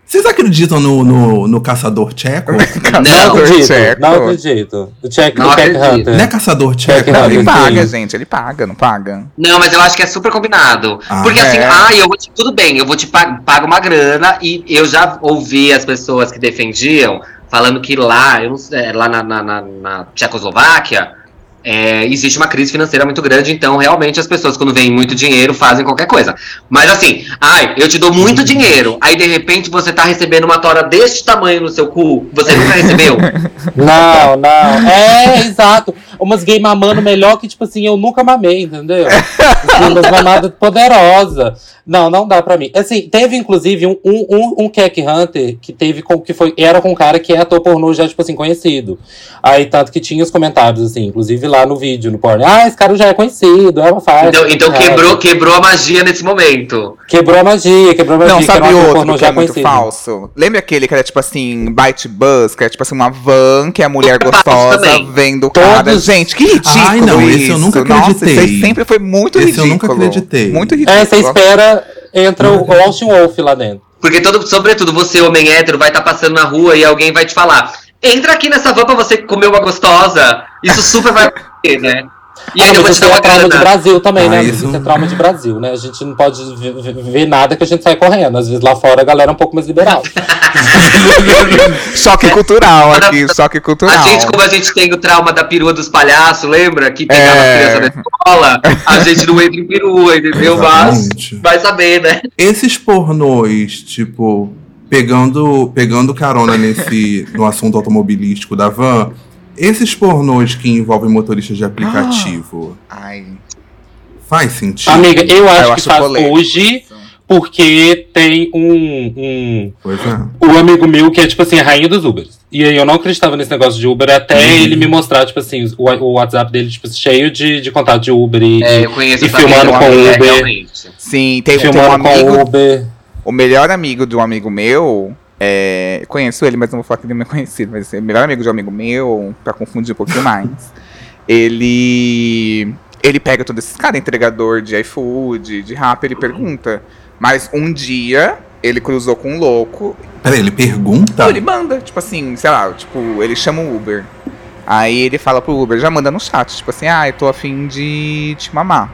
Vocês acreditam no, no, no caçador tcheco? Não acredito, tcheco. não acredito. O check Não do. Hunter. Não é caçador tcheco? Não, Ele Sim. paga, gente, ele paga, não paga? Não, mas eu acho que é super combinado. Ah, Porque assim, é. ah, eu vou te, tudo bem, eu vou te pa- pago uma grana e eu já ouvi as pessoas que defendiam falando que lá, eu não sei, lá na, na, na- na Tchecoslováquia, é, existe uma crise financeira muito grande, então realmente as pessoas, quando vêm muito dinheiro, fazem qualquer coisa. Mas assim, ai, eu te dou muito dinheiro, aí de repente você tá recebendo uma tora deste tamanho no seu cu, você nunca recebeu. Não, não. É, exato. Umas gay mamando melhor que, tipo assim, eu nunca mamei, entendeu? Assim, umas mamadas poderosas. Não, não dá pra mim. Assim, teve inclusive um, um, um, um Keck Hunter que teve com que foi. Era com um cara que é ator pornô já, tipo assim, conhecido. Aí, tanto que tinha os comentários, assim, inclusive lá no vídeo, no porno. Ah, esse cara já é conhecido, é uma faixa. Então, então é. quebrou, quebrou a magia nesse momento. Quebrou a magia, quebrou a magia. Não, era sabe outro que já é muito conhecido. falso? Lembra aquele que era tipo assim, Byte Bus, que é tipo assim, uma van que a mulher gostosa vendo o cara. Todos- Gente, que ridículo Ai, não, isso. esse eu nunca Nossa, acreditei. isso aí sempre foi muito Esse eu ridículo. nunca acreditei. Muito ridículo. É, você espera, entra o Austin Wolf lá dentro. Porque todo, sobretudo você, homem hétero, vai estar passando na rua e alguém vai te falar: entra aqui nessa van pra você comer uma gostosa. Isso super vai acontecer, né? E aí Ah, eu vou mas te isso dar é uma trauma de grana. Brasil também, Ah, né? isso- Isso é trauma de Brasil, né? A gente não pode ver, nada que a gente sai correndo. Às vezes lá fora a galera é um pouco mais liberal. choque cultural aqui, choque cultural. A gente, como a gente tem o trauma da perua dos palhaços, lembra? Que pegava É. a criança na escola, a gente não entra em perua, entendeu? Mas Exatamente. vai saber, né? Esses pornôs, tipo, pegando, pegando carona nesse, no assunto automobilístico da van, esses pornôs que envolvem motoristas de aplicativo, Ai. faz sentido? Amiga, eu acho Eu que acho faz polêmico. hoje porque tem um, um, Pois é. um amigo meu que é, tipo assim, a rainha dos Ubers. E aí eu não acreditava nesse negócio de Uber até Uhum. ele me mostrar, tipo assim, o, o WhatsApp dele, tipo, cheio de, de contato de Uber e, É, eu conheço e essa filmando com é, Uber. realmente. Sim, tem, e tem um filmando com amigo, Uber. O melhor amigo de um amigo meu, é, conheço ele, mas não vou falar que ele é meu conhecido, mas é o melhor amigo de um amigo meu, pra confundir um pouquinho mais, ele ele pega todos esses caras, entregador de iFood, de rap, ele pergunta, mas um dia ele cruzou com um louco, Peraí, ele pergunta? então ele manda, tipo assim, sei lá, tipo, ele chama o Uber. Aí ele fala pro Uber, já manda no chat, tipo assim, ah, eu tô afim de te mamar.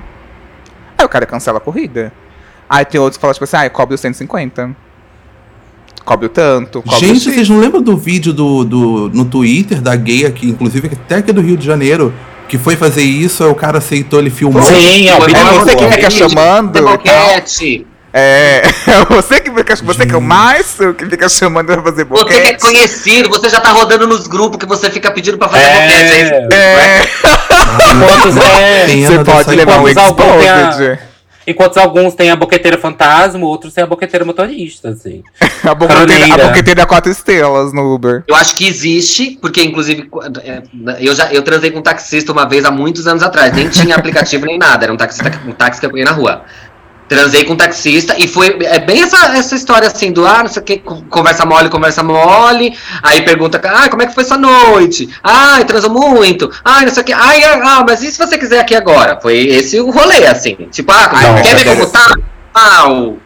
Aí o cara cancela a corrida. Aí tem outros que falam, tipo assim, ah, cobre os 150. Cobre o tanto, cobre o Gente, X. vocês não lembram do vídeo do, do, no Twitter da gay aqui, inclusive, que até que é do Rio de Janeiro, que foi fazer isso, aí o cara aceitou, ele filmou. Sim, é o É você que fica chamando. Boquete. É, você que fica, você que é o mais que fica chamando pra fazer Você que é boquete. conhecido, você já tá rodando nos grupos que você fica pedindo pra fazer boquete. É isso. É, É, é, você pode levar um exposed. Enquanto alguns têm a boqueteira fantasma, outros têm a boqueteira motorista, assim. A boqueteira, a boqueteira é quatro estrelas no Uber. Eu acho que existe, porque inclusive é, eu já eu transei com um taxista uma vez há muitos anos atrás, nem tinha aplicativo nem nada, era um taxista, um táxi que eu peguei na rua. Transei com um taxista e foi é bem essa, essa história assim do ah, não sei o que, conversa mole, conversa mole. Aí pergunta, ah, como é que foi sua noite? Ah, transou muito. Ah, não sei o que. Ai, ah, mas e se você quiser aqui agora? Foi esse o rolê, assim. Tipo, ah, Ai, quer ver como tá? Ah, o-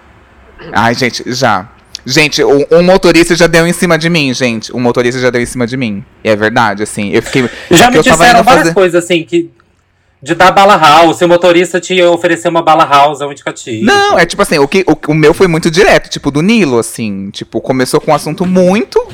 Ai, gente, já. Gente, um, um motorista já deu em cima de mim, gente. Um motorista já deu em cima de mim. E é verdade, assim. Eu fiquei. Já porque me disseram várias fazer- coisas, assim, que. De dar bala house, se o motorista te oferecer uma bala house, é um indicativo. Não, é tipo assim, o, que, o, o meu foi muito direto, tipo, do Nilo, assim. Tipo, começou com um assunto muito.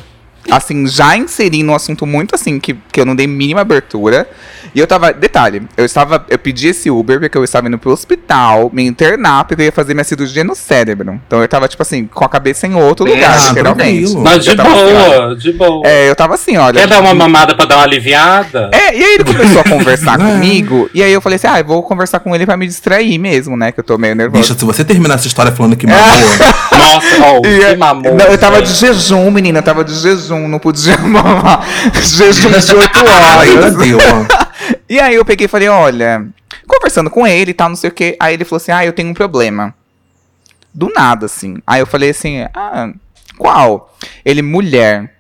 Assim, já inserindo um assunto muito assim, que, que eu não dei mínima abertura. E eu tava. Detalhe, eu estava. Eu pedi esse Uber porque eu estava indo pro hospital me internar, porque eu ia fazer minha cirurgia no cérebro. Então eu tava, tipo assim, com a cabeça em outro É, lugar, ah, literalmente. tranquilo. Mas de assim, boa, de boa. É, eu tava assim, olha. Quer dar uma mamada pra dar uma aliviada? É, e aí ele começou a conversar É. comigo, e aí eu falei assim, ah, eu vou conversar com ele pra me distrair mesmo, né? Que eu tô meio nervoso. Bicha, se você terminar essa história falando que mamou, Nossa, ó, E, que mamou. não, eu tava gente. de jejum, menina, eu tava de jejum, não podia mamar. jejum de 8 ainda horas. ó. E aí eu peguei e falei, olha, conversando com ele e tal, não sei o quê. Aí ele falou assim, ah, eu tenho um problema. Do nada, assim. Aí eu falei assim, ah, qual? Ele, mulher.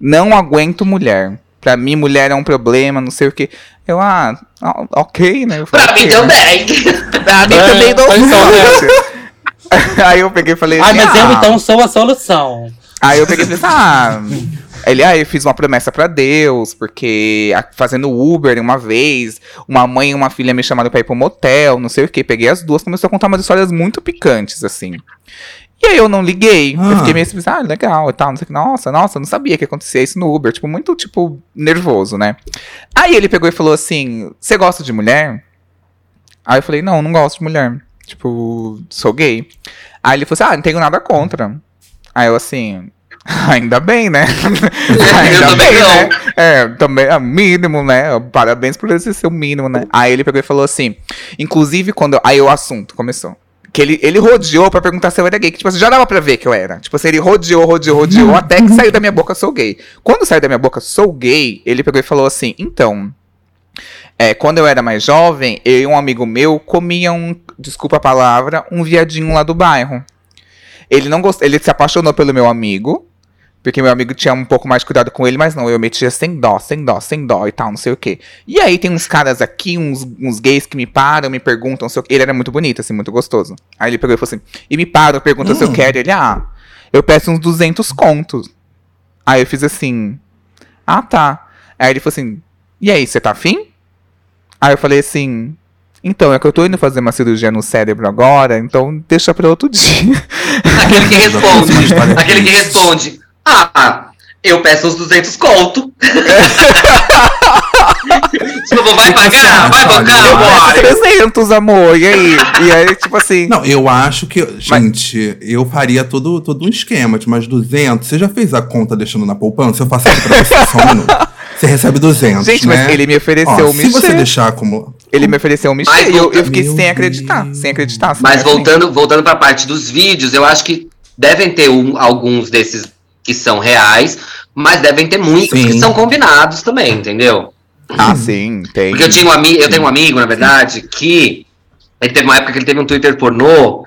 Não aguento mulher. Pra mim, mulher é um problema, não sei o quê. Eu, ah, ah, ok, né? Eu falei, Pra mim "Ok, né?" também. Pra mim É, também não. Aí eu peguei e falei Ai, assim, mas eu ah, então sou a solução. Aí eu peguei e falei assim, ah. Ele, ah, eu fiz uma promessa pra Deus, porque fazendo Uber uma vez, uma mãe e uma filha me chamaram pra ir pro motel, não sei o que. Peguei as duas, começou a contar umas histórias muito picantes, assim. E aí eu não liguei. Eu Ah. fiquei meio assim, ah, legal e tal, não sei o que. Nossa, nossa, eu não sabia que acontecia isso no Uber. Tipo, muito, tipo, nervoso, né? Aí ele pegou e falou assim: Você gosta de mulher? Aí eu falei, não, não gosto de mulher. Tipo, sou gay. Aí ele falou assim: Ah, não tenho nada contra. Aí eu assim. Ainda bem, né? Ainda bem, né? É, também é mínimo, né? Parabéns por esse ser o mínimo, né? Aí ele pegou e falou assim: Inclusive, quando. eu- Aí o assunto começou. Que ele, ele rodeou pra perguntar se eu era gay. Que, tipo assim, já dava pra ver que eu era. Tipo assim, ele rodeou, rodeou, rodeou, até que saiu da minha boca, sou gay. Quando saiu da minha boca, sou gay, ele pegou e falou assim: Então. É, quando eu era mais jovem, eu e um amigo meu comia um, desculpa a palavra, um viadinho lá do bairro. Ele não gost... ele se apaixonou pelo meu amigo, porque meu amigo tinha um pouco mais de cuidado com ele, mas não, eu metia sem dó, sem dó, sem dó e tal, não sei o quê. E aí tem uns caras aqui, uns, uns gays que me param, me perguntam se eu... Ele era muito bonito, assim, muito gostoso. Aí ele pegou e falou assim, e me param, perguntam se eu Hum. quero. Ele, ah, eu peço uns 200 contos. Aí eu fiz assim, ah, tá. Aí ele falou assim, e aí, você tá afim? Aí eu falei assim, então, é que eu tô indo fazer uma cirurgia no cérebro agora, então deixa pra outro dia. Aquele que responde. Aquele que responde. Ah, eu peço os 200 conto. Se não vai pagar, vai Olha, bancar, eu bora. 300, amor, e aí? E aí, tipo assim... Não, eu acho que. Gente, eu faria todo, todo um esquema de mais 200. Você já fez a conta deixando na poupança? Eu faço aqui pra você só um minuto. Você recebe 200. Gente, né? mas ele me ofereceu Ó, um Se você deixar como. Ele me ofereceu um mexer Mas e eu, eu fiquei sem acreditar, Deus. sem acreditar. assim, Mas assim. voltando, voltando pra parte dos vídeos, eu acho que devem ter um- alguns desses que são reais, mas devem ter muitos que Sim. são combinados também, entendeu? Ah, sim, tem. Porque eu, tinha um ami eu tenho um amigo, na verdade, que ele teve uma época que ele teve um Twitter pornô.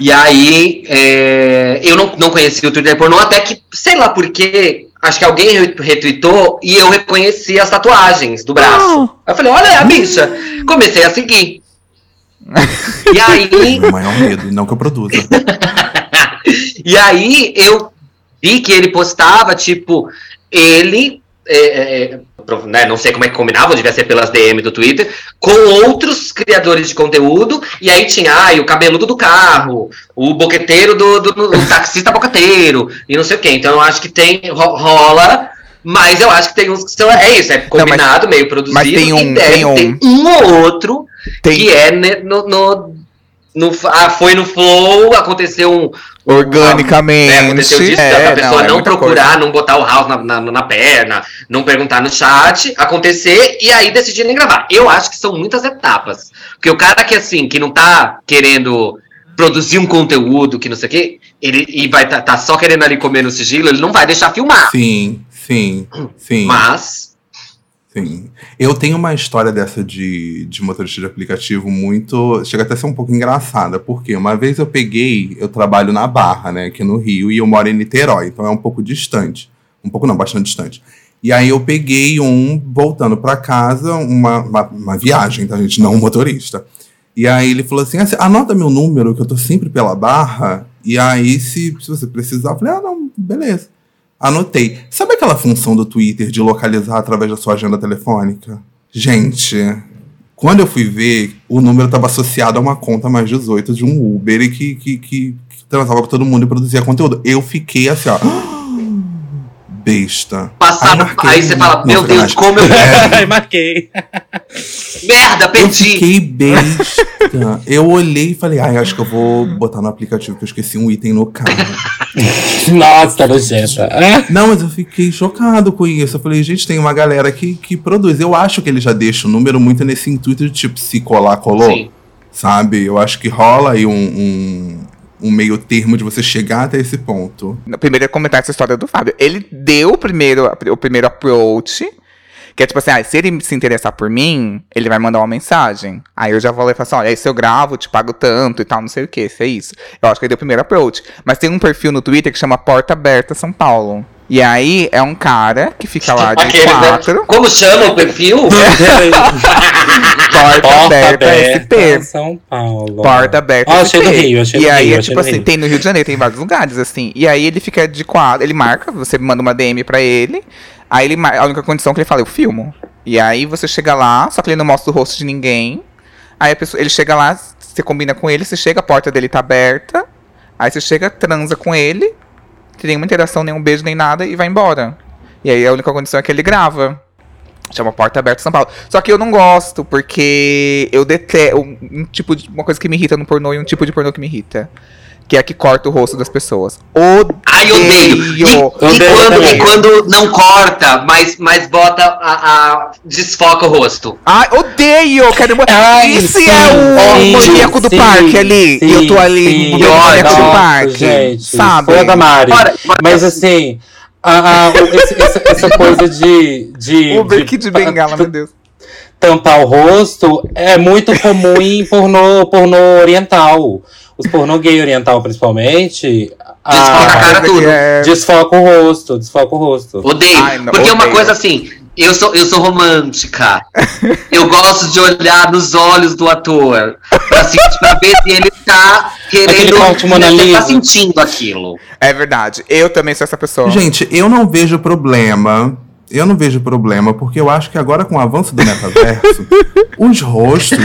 E aí é, eu não, não conhecia o Twitter pornô, até que, sei lá por quê, acho que alguém re- retweetou e eu reconheci as tatuagens do braço. Aí eu falei, olha a bicha. Comecei a seguir. e aí, Meu maior medo, não que eu produza. e aí eu vi que ele postava, tipo, ele é, é, pro- né, não sei como é que combinava, devia ser pelas DM do Twitter, com outros criadores de conteúdo, e aí tinha, ai, o cabeludo do carro, o boqueteiro do, do, do- o taxista boqueteiro, e não sei o quê. Então eu acho que tem, ro- rola, mas eu acho que tem uns que são, é isso, é combinado, meio produzido, mas tem um- e deve tem um- ter um ou outro Tem que é ne- no, no, no- ah, foi no flow, aconteceu um. Organicamente. É, aconteceu disso, é, da pessoa é não, muita procurar, não botar o house na, na, na perna, não perguntar no chat, acontecer e aí decidirem gravar. Eu acho que são muitas etapas. Porque o cara que assim, que não tá querendo produzir um conteúdo, que não sei o quê, ele e vai tá, tá só querendo ali comer no sigilo, ele não vai deixar filmar. Sim, sim, sim. Mas. Sim. Eu tenho uma história dessa de, de motorista de aplicativo muito. Chega até a ser um pouco engraçada, porque uma vez eu peguei, eu trabalho na Barra, né, aqui no Rio, e eu moro em Niterói, então é um pouco distante. Um pouco não, bastante distante. E aí eu peguei um, voltando pra casa, uma, uma, uma viagem, tá, gente? Não um motorista. E aí ele falou assim: "Ah, anota meu número, que eu tô sempre pela Barra, e aí se, se você precisar, eu falei, ah, não, beleza. Anotei. Sabe aquela função do Twitter de localizar através da sua agenda telefônica? Gente, quando eu fui ver, o número estava associado a uma conta mais 18 de um Uber e que, que, que, que transava com todo mundo e produzia conteúdo. Eu fiquei assim, ó. Besta. Passar, marquei. aí você fala, Não, meu. Deus, como eu. É, Ai, marquei. Merda, eu perdi. fiquei besta. Eu olhei e falei, ai, acho que eu vou botar no aplicativo que eu esqueci um item no carro. Nossa, tá nojenta. Não, mas eu fiquei chocado com isso. Eu falei, gente, tem uma galera que, que produz. Eu acho que ele já deixa o número muito nesse intuito de tipo, se colar, colou. Sim. Sabe? Eu acho que rola aí um, um, um meio termo de você chegar até esse ponto. Primeiro é comentar essa história do Fábio. Ele deu o primeiro, o primeiro approach. Que é tipo assim, ah, se ele se interessar por mim, ele vai mandar uma mensagem. Aí eu já vou lá e falo assim, olha, se eu gravo, te pago tanto e tal, não sei o que, se é isso. Eu acho que ele deu o primeiro approach. Mas tem um perfil no Twitter que chama Porta Aberta São Paulo. E aí é um cara que fica lá de Aquele, né? quatro. Como chama o perfil? Porta, Porta Aberta SP. aberta, São Paulo. Porta aberta. Ó, SP. achei do Rio, achei E do aí Rio, é tipo assim, Rio. tem no Rio de Janeiro, tem em vários lugares, assim. E aí ele fica de quadro, ele marca, você manda uma DM pra ele. Aí ele a única condição que ele fala, eu filmo. E aí você chega lá, só que ele não mostra o rosto de ninguém. Aí a pessoa, ele chega lá, você combina com ele, você chega, a porta dele tá aberta. Aí você chega, transa com ele, tem nenhuma interação, nenhum beijo, nem nada, e vai embora. E aí a única condição é que ele grava. Chama Porta Aberta São Paulo. Só que eu não gosto, porque eu detesto. Um, um tipo de. Uma coisa que me irrita no pornô e um tipo de pornô que me irrita. Que é que corta o rosto das pessoas. Odeio! Ai, odeio. E, e Odeio quando, também. e quando não corta, mas, mas bota a, a- desfoca o rosto. Ai, odeio! Quero... Ai, e se sim, é o sim, maníaco do sim, parque ali? e eu tô ali sim. no maníaco do parque. Gente, sabe? Foi a da Mari. Bora, bora. Mas assim, a- a- esse- essa, essa coisa de. de Uber Kid de Bengala, meu Deus. tampar o rosto é muito comum em pornô, pornô oriental. Os pornô gay oriental, principalmente. a- Desfoca a cara tudo. É... Desfoca o rosto, desfoca o rosto. Odeio. Ai, não, porque é uma coisa assim, eu sou, eu sou romântica. eu gosto de olhar nos olhos do ator. Pra, se- pra ver se ele tá querendo. ele tá sentindo aquilo. é verdade. Eu também sou essa pessoa. Gente, eu não vejo problema. Eu não vejo problema, porque eu acho que agora com o avanço do metaverso, os rostos.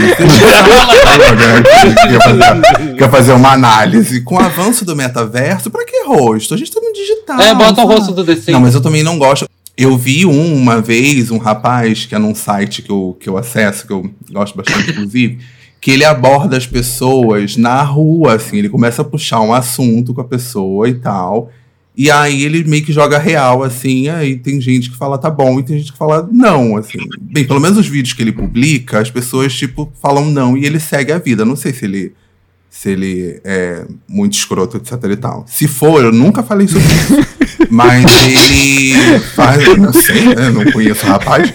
quer, fazer, uma análise. Com o avanço do metaverso, pra que rosto? A gente tá no digital. É, bota o rosto do Sims. Não, mas eu também não gosto. Eu vi um, uma vez, um rapaz, que é num site que eu, que eu acesso, que eu gosto bastante, inclusive, que ele aborda as pessoas na rua, assim, ele começa a puxar um assunto com a pessoa e tal. E aí ele meio que joga real, assim, aí tem gente que fala tá bom e tem gente que fala não, assim. Bem, pelo menos os vídeos que ele publica, as pessoas, tipo, falam não e ele segue a vida. Não sei se ele se ele é muito escroto, etc e tal. Se for, eu nunca falei sobre isso. Mas ele faz, eu não sei, né? Não conheço o rapaz.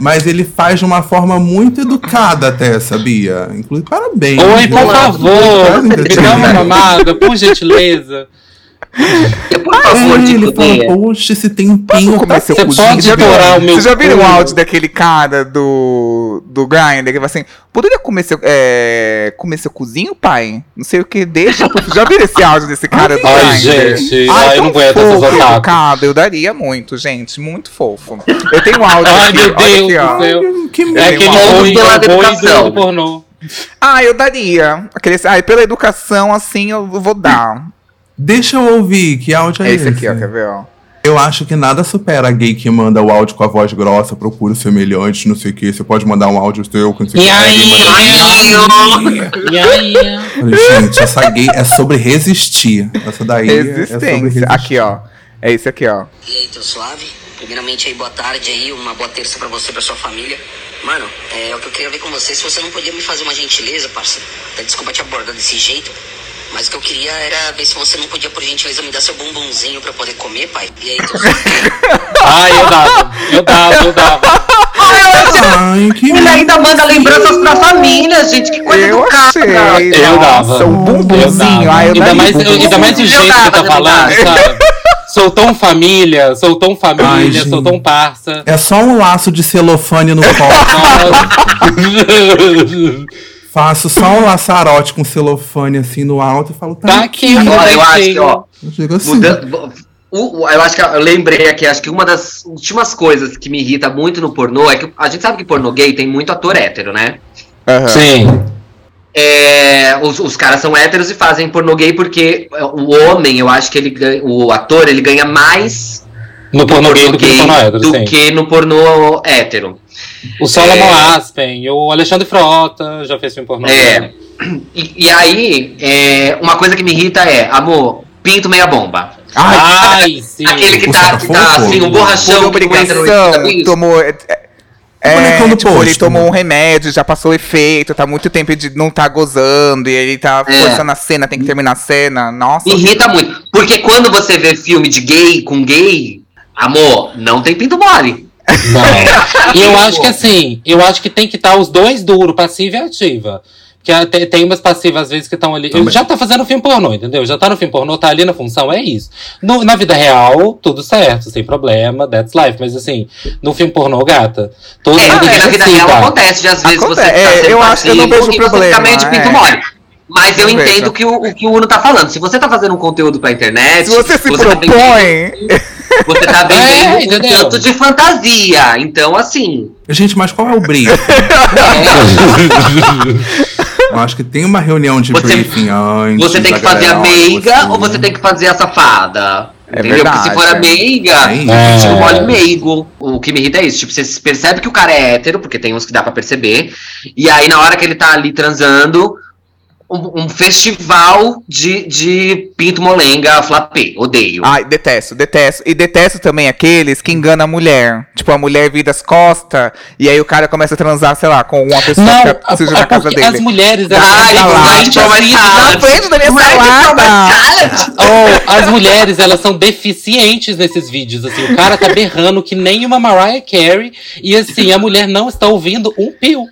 Mas ele faz de uma forma muito educada até, sabia? Inclusive, parabéns. Oi, por favor, dá uma mamada, por gentileza. Por favor, de ele poder. poxa, esse tempinho comer seu Você cozinho? pode adorar o meu Vocês já viram o áudio daquele cara do, do Grindr que fala assim: poderia comer seu, é, comer seu cozinho, pai? Não sei o que, deixa. Vocês já viram esse áudio desse cara do Ai, Grindr? gente, Ai, ai, eu não aguento essas fofo, otaku. cara, eu daria muito, gente, muito fofo. Eu tenho um áudio Ai, aqui, meu Deus aqui, ó. do céu. Que É aquele boi, pela é boi educação. do pornô. Ah, eu daria. Aquele, ai, pela educação, assim, eu vou dar. Deixa eu ouvir, que áudio é, É esse aqui, ó, quer ver, ó. Eu acho que nada supera a gay que manda o áudio com a voz grossa, procura semelhante, não sei o que. Você pode mandar um áudio seu com não sei o E que. aí? E aí? Gente, essa gay é sobre resistir. Essa daí é sobre Resistência. resistir. Aqui, ó. É esse aqui, ó. E aí, teu suave? Primeiramente aí, boa tarde aí, uma boa terça pra você e pra sua família. Mano, é o que eu queria ver com você, se você não podia me fazer uma gentileza, parceiro. Até Desculpa te abordar desse jeito, mas o que eu queria era ver se você não podia, por gentileza, me dar seu bumbumzinho pra eu poder comer, pai. E aí, suave? Ai, eu dava. Eu dava, eu dava. Ai, que Ele ainda manda lembranças pra família, gente. Que coisa Eu educada. achei. Eu dava. o bumbumzinho. Ai, eu ainda, mais, bumbum. ainda mais do Eu jeito que dava tá também, falando, dava. sabe? Sou tão família, sou tão Ai, família, gente. sou tão parça. É só um laço de celofane no copo. Faço só um laçarote com celofane assim no alto e falo, tá, tá aqui, Agora, eu acho que, ó, Eu assim. Mudando, o- o- eu acho que eu lembrei aqui, acho que uma das últimas coisas que me irrita muito no pornô é que a gente sabe que pornô gay tem muito ator hétero, né? Aham. Sim. É, os, os caras são héteros e fazem pornô gay porque o homem, eu acho que ele o ator, ele ganha mais No pornô gay do que no pornô hétero, do sim. que no pornô hétero. O Solomon É. Aspen, o Alexandre Frota já fez filme pornô. É. E, e aí, é, uma coisa que me irrita é, amor, pinto meia bomba. Ai, Ai, sim. Aquele que tá, que tá assim, um borrachão que não entra no isso? tomou. É, é, do tipo, ele posto. tomou um remédio, já passou o efeito, tá muito tempo de não tá gozando, e ele tá É. forçando a cena, tem que terminar a cena. Nossa. Me irrita muito. Porque quando você vê filme de gay com gay, amor, não tem pinto mole. Não. E eu acho que assim, eu acho que tem que estar os dois duros, passiva e ativa. Porque ah, tem, tem umas passivas, às vezes, que estão ali. Também. Já tá fazendo filme pornô, entendeu? Já tá no filme pornô, tá ali na função, é isso. No- na vida real, tudo certo, sem problema, that's life. Mas assim, no filme pornô, gata, todo É, mundo porque na vida real necessita. acontece de às vezes Acontece, você tá é, sendo eu acho que eu não passivo vejo e você problema, fica meio de pinto é. mole. Mas eu Não entendo vejo. que o, o que o Uno tá falando. Se você tá fazendo um conteúdo pra internet. Se você se tá vendendo- propõe. Você tá É, vendendo um entendeu? tanto de fantasia. Então, assim. Gente, mas qual é o briefing? Eu acho que tem uma reunião de Você- briefing antes. Você tem que fazer a olha, meiga você- ou você tem que fazer a safada? É Entendeu? Porque se verdade, for a é. meiga. É. pinto mole meigo. O que me irrita é isso. Tipo, você percebe que o cara é hétero, porque tem uns que dá pra perceber. E aí, na hora que ele tá ali transando, um, um festival de, de pinto molenga flapê. Odeio. Ai, detesto, detesto. E detesto também aqueles que enganam a mulher. Tipo, a mulher vira as costas e aí o cara começa a transar, sei lá, com uma pessoa Não, que seja é na casa dele. as mulheres, elas Ai, são Na frente da minha salada! Oh, as mulheres, elas são deficientes nesses vídeos, assim. O cara tá berrando que nem uma Mariah Carey. E assim, a mulher não está ouvindo um pio.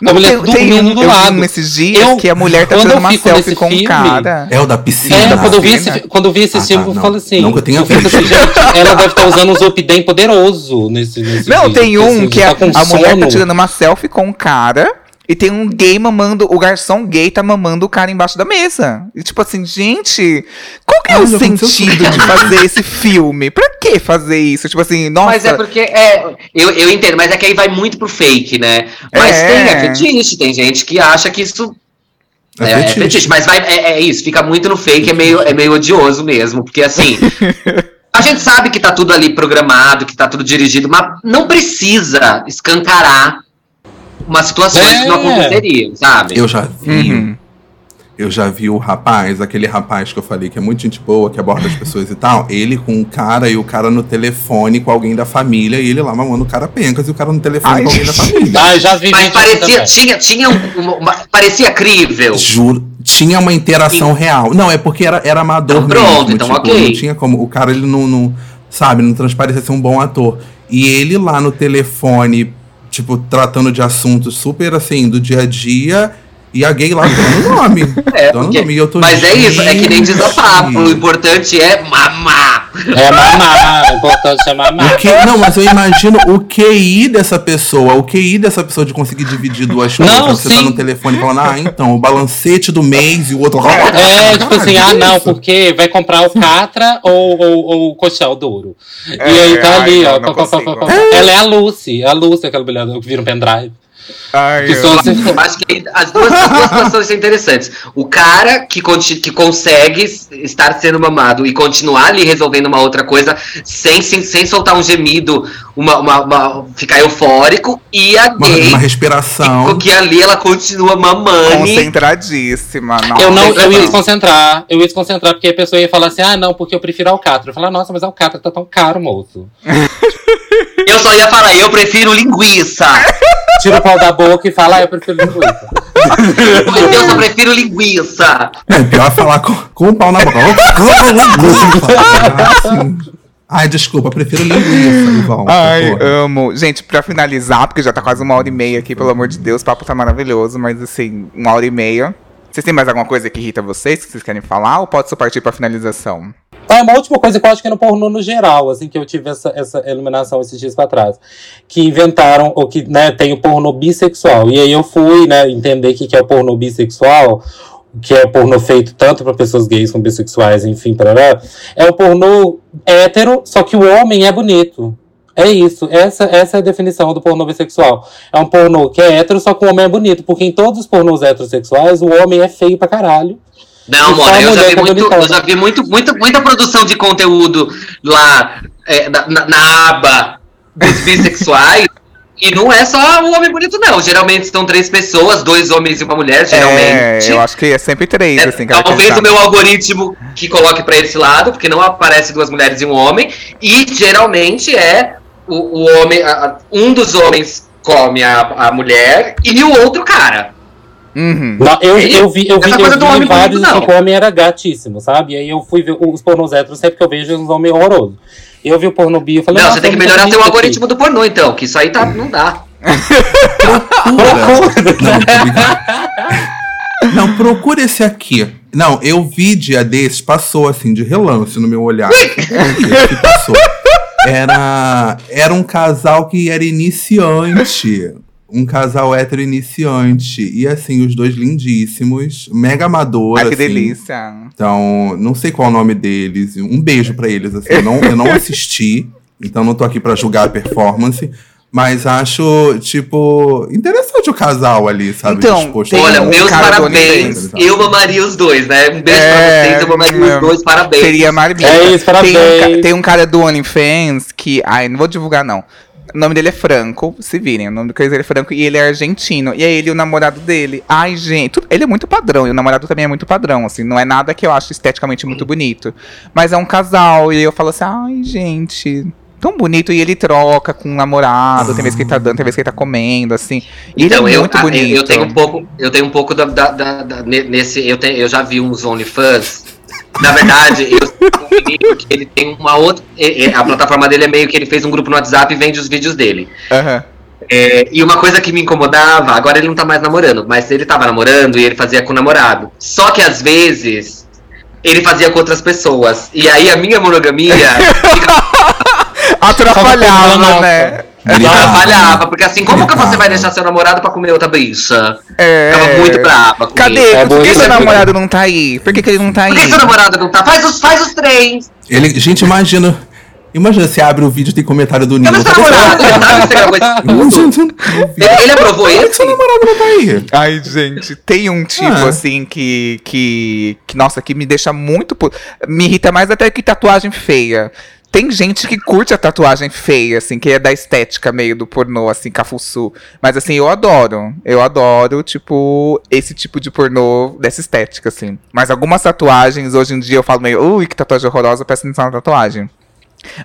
A Não, mulher tem, tem um, do eu lado. nesses dias Eu- que a mulher tá tirando eu uma selfie com um filme- cara. É o da piscina. É, quando eu vi esse, quando eu vi esse Ah, tá, filme, eu não. falo assim. Que eu tenha fico visto. assim, gente, ela deve estar usando um Zopidem poderoso nesse, nesse Não, vídeo, tem um assim, que a, tá com a mulher tá tirando uma selfie com um cara e tem um gay mamando, o garçom gay tá mamando o cara embaixo da mesa. E tipo assim, gente, qual que é Ai, o sentido de fazer esse filme? Pra que fazer isso? Tipo assim, nossa. Mas é porque é, eu, eu entendo, mas é que aí vai muito pro fake, né? Mas É. tem é fetiche, tem gente que acha que isso É é, é fetiche, mas vai, é, é isso, fica muito no fake, é meio, é meio odioso mesmo, porque assim. A gente sabe que tá tudo ali programado, que tá tudo dirigido, mas não precisa escancarar umas situações É. que não aconteceriam, sabe? Eu já vi. Uhum. Eu já vi o rapaz, aquele rapaz que eu falei que é muito gente boa, que aborda as pessoas e tal. Ele com um cara e o cara no telefone com alguém da família e ele lá mamando o cara pencas e o cara no telefone Ai, com alguém da família. Ah, já vi Mas assim parecia, tinha, tinha um- uma, uma- parecia crível. Juro, tinha uma interação real. Não, é porque era, era amador Então pronto, mesmo. então tipo, ok. Não tinha como. O cara, ele não, não. Sabe, não transparecia ser um bom ator. E ele lá no telefone, tipo, tratando de assuntos super assim, do dia a dia. E a gay lá dando nome. É, dando porque- nome. E eu tô, mas é isso, é que nem diz a papo. O importante é mamar. É mamar, o importante é mamar. O que, não, mas eu imagino o QI dessa pessoa, o QI dessa pessoa de conseguir dividir duas coisas. Não, Você tá sim. no telefone falando, ah, então, o balancete do mês e o outro. É, tipo assim, ah, não, porque vai comprar o Catra ou, ou, ou o Coxel Duro. e aí tá ai, ali, não, ó. não pá, pá. Ela é a Lucy, a Lucy, aquela mulher que vira um pendrive. Ai, Que eu- acho que as duas, as duas situações são interessantes. O cara que, que consegue estar sendo mamado e continuar ali resolvendo uma outra coisa sem, sem, sem soltar um gemido, uma, uma- uma- ficar eufórico, e a Uma, gay uma respiração. que ali ela continua mamando. Concentradíssima. Nossa. Eu não, eu ia desconcentrar, eu ia desconcentrar, porque a pessoa ia falar assim, ah, não, porque eu prefiro Alcatra. Eu falar, nossa, mas Alcatra tá tão caro, moço. Eu só ia falar, eu prefiro linguiça. Tira o pau da boca e fala, ah, eu prefiro linguiça. Mas eu só prefiro linguiça. É pior falar com, com o pau na boca. Assim. Ai, desculpa, prefiro linguiça, Ivan. Ai, porra. amo. Gente, pra finalizar, porque já tá quase uma hora e meia aqui, pelo amor de Deus, o papo tá maravilhoso, mas assim, uma hora e meia. Vocês têm mais alguma coisa que irrita vocês, que vocês querem falar, ou pode só partir pra finalização? Ah, uma última coisa que eu acho que é no pornô no geral, assim, que eu tive essa, essa iluminação esses dias pra trás. Que inventaram, ou que, né, tem o pornô bissexual. E aí eu fui, né, entender o que, que é o pornô bissexual, que é pornô feito tanto pra pessoas gays como bissexuais, enfim, parará. É o pornô hétero, só que o homem é bonito. É isso, essa, essa é a definição do pornô bissexual. É um pornô que é hétero, só que o homem é bonito. Porque em todos os pornôs heterossexuais, o homem é feio pra caralho. Não, mano, eu já mulher vi é muito, eu já vi muito, muita, muita produção de conteúdo lá é, na, na- aba dos bissexuais. e não é só o homem bonito, não. Geralmente são três pessoas, dois homens e uma mulher, É, geralmente. eu acho que é sempre três, É, assim, talvez o meu algoritmo que coloque pra esse lado, porque não aparece duas mulheres e um homem. E geralmente é o, o homem. a- um dos homens come a, a mulher e o outro cara. Uhum. Não, eu, É eu vi, eu vi, eu coisa do vi vários bonito, que o homem era gatíssimo, sabe? E aí eu fui ver os pornôs héteros, sempre que eu vejo uns homens horrorosos. Eu vi o pornô bi, eu falei, Não, você tem que eu melhorar vi seu aqui. algoritmo do pornô, então, que isso aí tá, não dá. Procura. Não, procura esse aqui. Não, eu vi dia desses, passou assim, de relance no meu olhar. Que passou. Era, era um casal que era iniciante. Um casal hétero iniciante. E assim, os dois lindíssimos, mega amador. Ai, que assim. delícia. Então, não sei qual é o nome deles. Um beijo pra eles. Assim, eu, não, eu não assisti, então não tô aqui pra julgar a performance. Mas acho, tipo, interessante o casal ali, sabe? Então, disposto Tem Olha, um meus parabéns. Eu mamaria os dois, né? Um beijo É, pra vocês, eu mamaria é. os dois, parabéns. Seria maravilhoso. É isso, parabéns. Tem um, tem um cara do OnlyFans que. Ai, não vou divulgar, não. O nome dele é Franco, se virem. O nome do dele é Franco e ele é argentino. E é ele e o namorado dele. Ai, gente. tudo- ele é muito padrão e o namorado também é muito padrão, assim. Não é nada que eu acho esteticamente muito bonito. Mas é um casal e eu falo assim, ai, gente. Tão bonito, e ele troca com o namorado, tem vez que ele tá dando, tem vez que ele tá comendo, assim. E Então, ele é eu, muito ah, bonito. eu tenho um pouco, eu tenho um pouco da, da- da- da- ne- nesse, eu, tenho, eu já vi uns OnlyFans. Na verdade, eu um menino que ele tem uma outra, a plataforma dele é meio que ele fez um grupo no WhatsApp e vende os vídeos dele. Aham. É, e uma coisa que me incomodava, agora ele não tá mais namorando, mas ele tava namorando e ele fazia com o namorado. Só que às vezes ele fazia com outras pessoas. E aí a minha monogamia Atrapalhava, Nossa. atrapalhava, porque assim, como que você vai deixar seu namorado pra comer outra bicha? É. Ficava muito brava comigo. Cadê? É Por que seu namorado não tá aí? Por que, que ele não tá aí? Por que seu namorado não tá? Faz os, faz os três. Ele, gente, imagina. Imagina você abre o vídeo e tem comentário do Nilo. Cadê seu namorado? Ele aprovou Por que seu namorado não tá aí? Ai, gente, tem um tipo Ah. assim que, que, que, nossa, que me deixa muito. Me irrita mais até que tatuagem feia. Tem gente que curte a tatuagem feia, assim, que é da estética meio do pornô, assim, cafuçu. Mas, assim, eu adoro. Eu adoro, tipo, esse tipo de pornô dessa estética, assim. Mas algumas tatuagens, hoje em dia, eu falo meio, ui, que tatuagem horrorosa, presta atenção na tatuagem.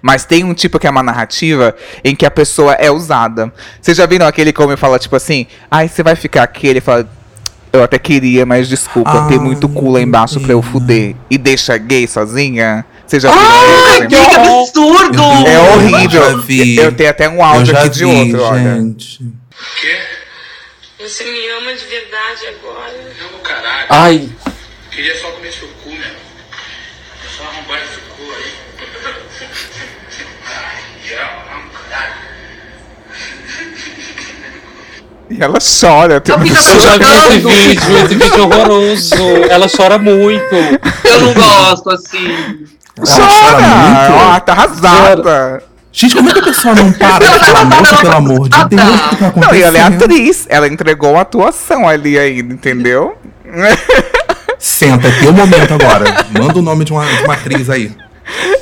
Mas tem um tipo que é uma narrativa em que a pessoa é usada. Vocês já viram aquele como fala, tipo assim, ai, você vai ficar aqui? Ele fala, eu até queria, mas desculpa, tem muito cu lá embaixo pra eu fuder. E deixa gay sozinha? Vocês já viram Ai, que absurdo! É Eu horrível. já vi. Eu tenho até um Eu áudio aqui de vi, outro, olha. gente. Você me ama de verdade agora? Não, caralho. Ai, Queria só comer seu cu, meu. É só arrombar esse cu aí. Ai, já, não, caralho. E ela chora. Tem fica eu já vi esse vídeo, esse vídeo é horroroso. Ela chora muito. Eu não gosto, assim. Ela chora! Ó, tá arrasada. Gente, como é que a pessoa não para de falar moça, pelo amor de Deus? O que tá acontecendo? Não, e ela é atriz. Ela entregou a atuação ali ainda, entendeu? Senta, é teu momento agora. Manda o nome de uma, de uma atriz aí.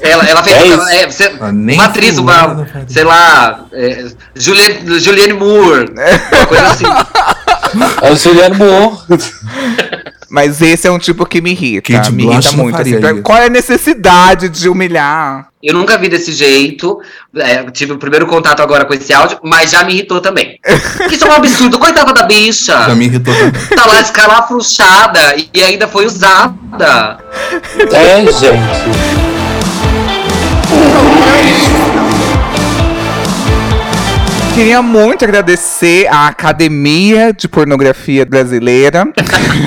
Ela, ela fez É é, você- Ah, nem uma atriz, uma, sei lá, é, Juliane, Juliane Moore, uma coisa assim. É o Juliano Moore. Mas esse é um tipo que me irrita. Kate me irrita muito. assim, qual é a necessidade de humilhar? Eu nunca vi desse jeito. é, tive o primeiro contato agora com esse áudio, mas já me irritou também. Isso é um absurdo. Coitada da bicha. Já me irritou também. Tá lá escalafruxada e ainda foi usada. É, gente. Queria muito agradecer à Academia de Pornografia Brasileira.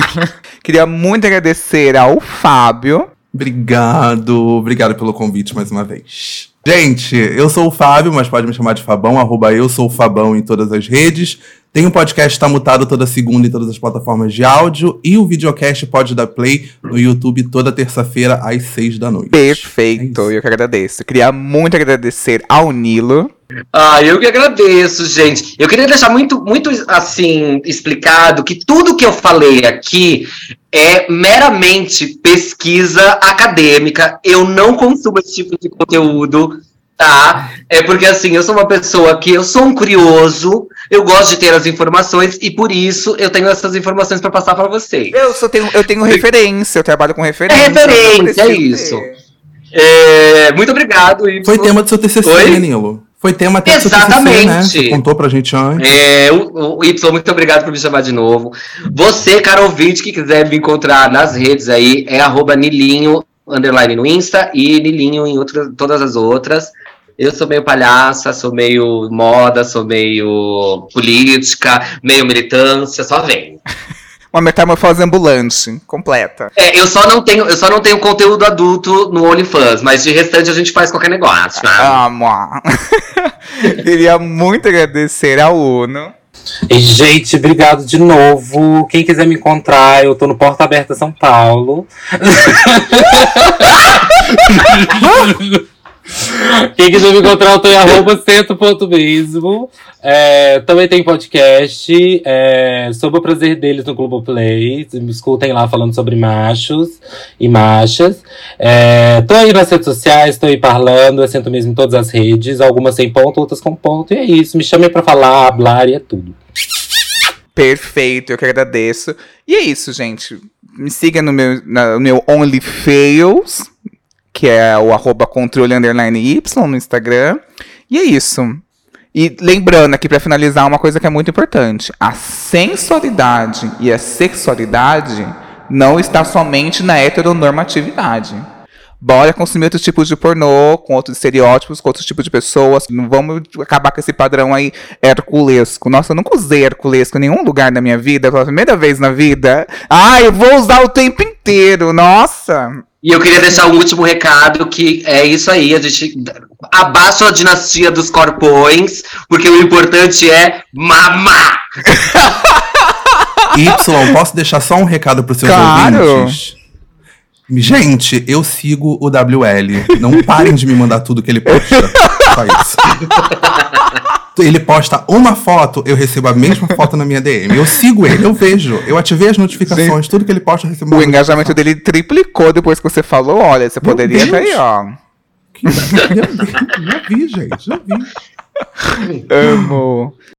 Queria muito agradecer ao Fábio. Obrigado, obrigado pelo convite mais uma vez. Gente, eu sou o Fábio, mas pode me chamar de Fabão, arroba eu sou o Fabão em todas as redes. Tem um podcast Tá Mutado toda segunda em todas as plataformas de áudio. E o videocast pode dar play no YouTube toda terça-feira às seis da noite. Perfeito, É eu que agradeço. Queria muito agradecer ao Nilo. Ah, eu que agradeço, gente. Eu queria deixar muito, muito assim explicado que tudo que eu falei aqui é meramente pesquisa acadêmica. Eu não consumo esse tipo de conteúdo, tá? É porque assim, eu sou uma pessoa que eu sou um curioso, eu gosto de ter as informações e por isso eu tenho essas informações para passar para vocês. Eu só tenho, eu tenho referência, eu trabalho com referência. É referência, é isso. É, muito obrigado. Y. Foi tema do seu TCC, Oi? né, Nilo? Foi tema até do né? Exatamente. Você contou pra gente antes. É, o, o Y, muito obrigado por me chamar de novo. Você, cara ouvinte, que quiser me encontrar nas redes aí, é arroba Nilinho, underline no Insta, e Nilinho em outras, todas as outras. Eu sou meio palhaça, sou meio moda, sou meio política, meio militância, só vem. Uma metamorfose ambulante, completa. É, eu só não tenho, eu só não tenho conteúdo adulto no OnlyFans, mas de restante a gente faz qualquer negócio. né? Amo. Queria muito agradecer ao Uno. E, gente, obrigado de novo. Quem quiser me encontrar, eu tô no Porta Aberta São Paulo. Quem quiser me encontrar, eu tô em arroba centro.mesmo. É, também tem podcast é, sobre o prazer deles no Globoplay. Me escutem lá falando sobre machos e machas. É, tô aí nas redes sociais, tô aí parlando, eu mesmo em todas as redes, algumas sem ponto, outras com ponto. E é isso, me chamem pra falar, hablar e é tudo. Perfeito, eu que agradeço. E é isso, gente. Me siga no meu, no meu OnlyFails, que é o arroba controle underline Y no Instagram. E é isso. E lembrando aqui, pra finalizar, uma coisa que é muito importante. A sensualidade e a sexualidade não está somente na heteronormatividade. Bora consumir outros tipos de pornô, com outros estereótipos, com outros tipos de pessoas. Não vamos acabar com esse padrão aí herculesco. Nossa, eu nunca usei herculesco em nenhum lugar da minha vida. Pela primeira vez na vida. Ai, eu vou usar o tempo inteiro. Nossa. E eu queria deixar um último recado, que é isso aí, a gente abaixa a dinastia dos corpões, porque o importante é mamar. Y, posso deixar só um recado pros seus Claro. ouvintes? Gente, eu sigo o WL. Não parem de me mandar tudo que ele posta. Só isso. Ele posta uma foto, eu recebo a mesma foto na minha DM. Eu sigo ele, eu vejo. Eu ativei as notificações, tudo que ele posta, eu recebo uma O engajamento dele triplicou depois que você falou. Olha, você Meu poderia Deus. aí, ó. notificação. Já vi, gente, já vi. Amo.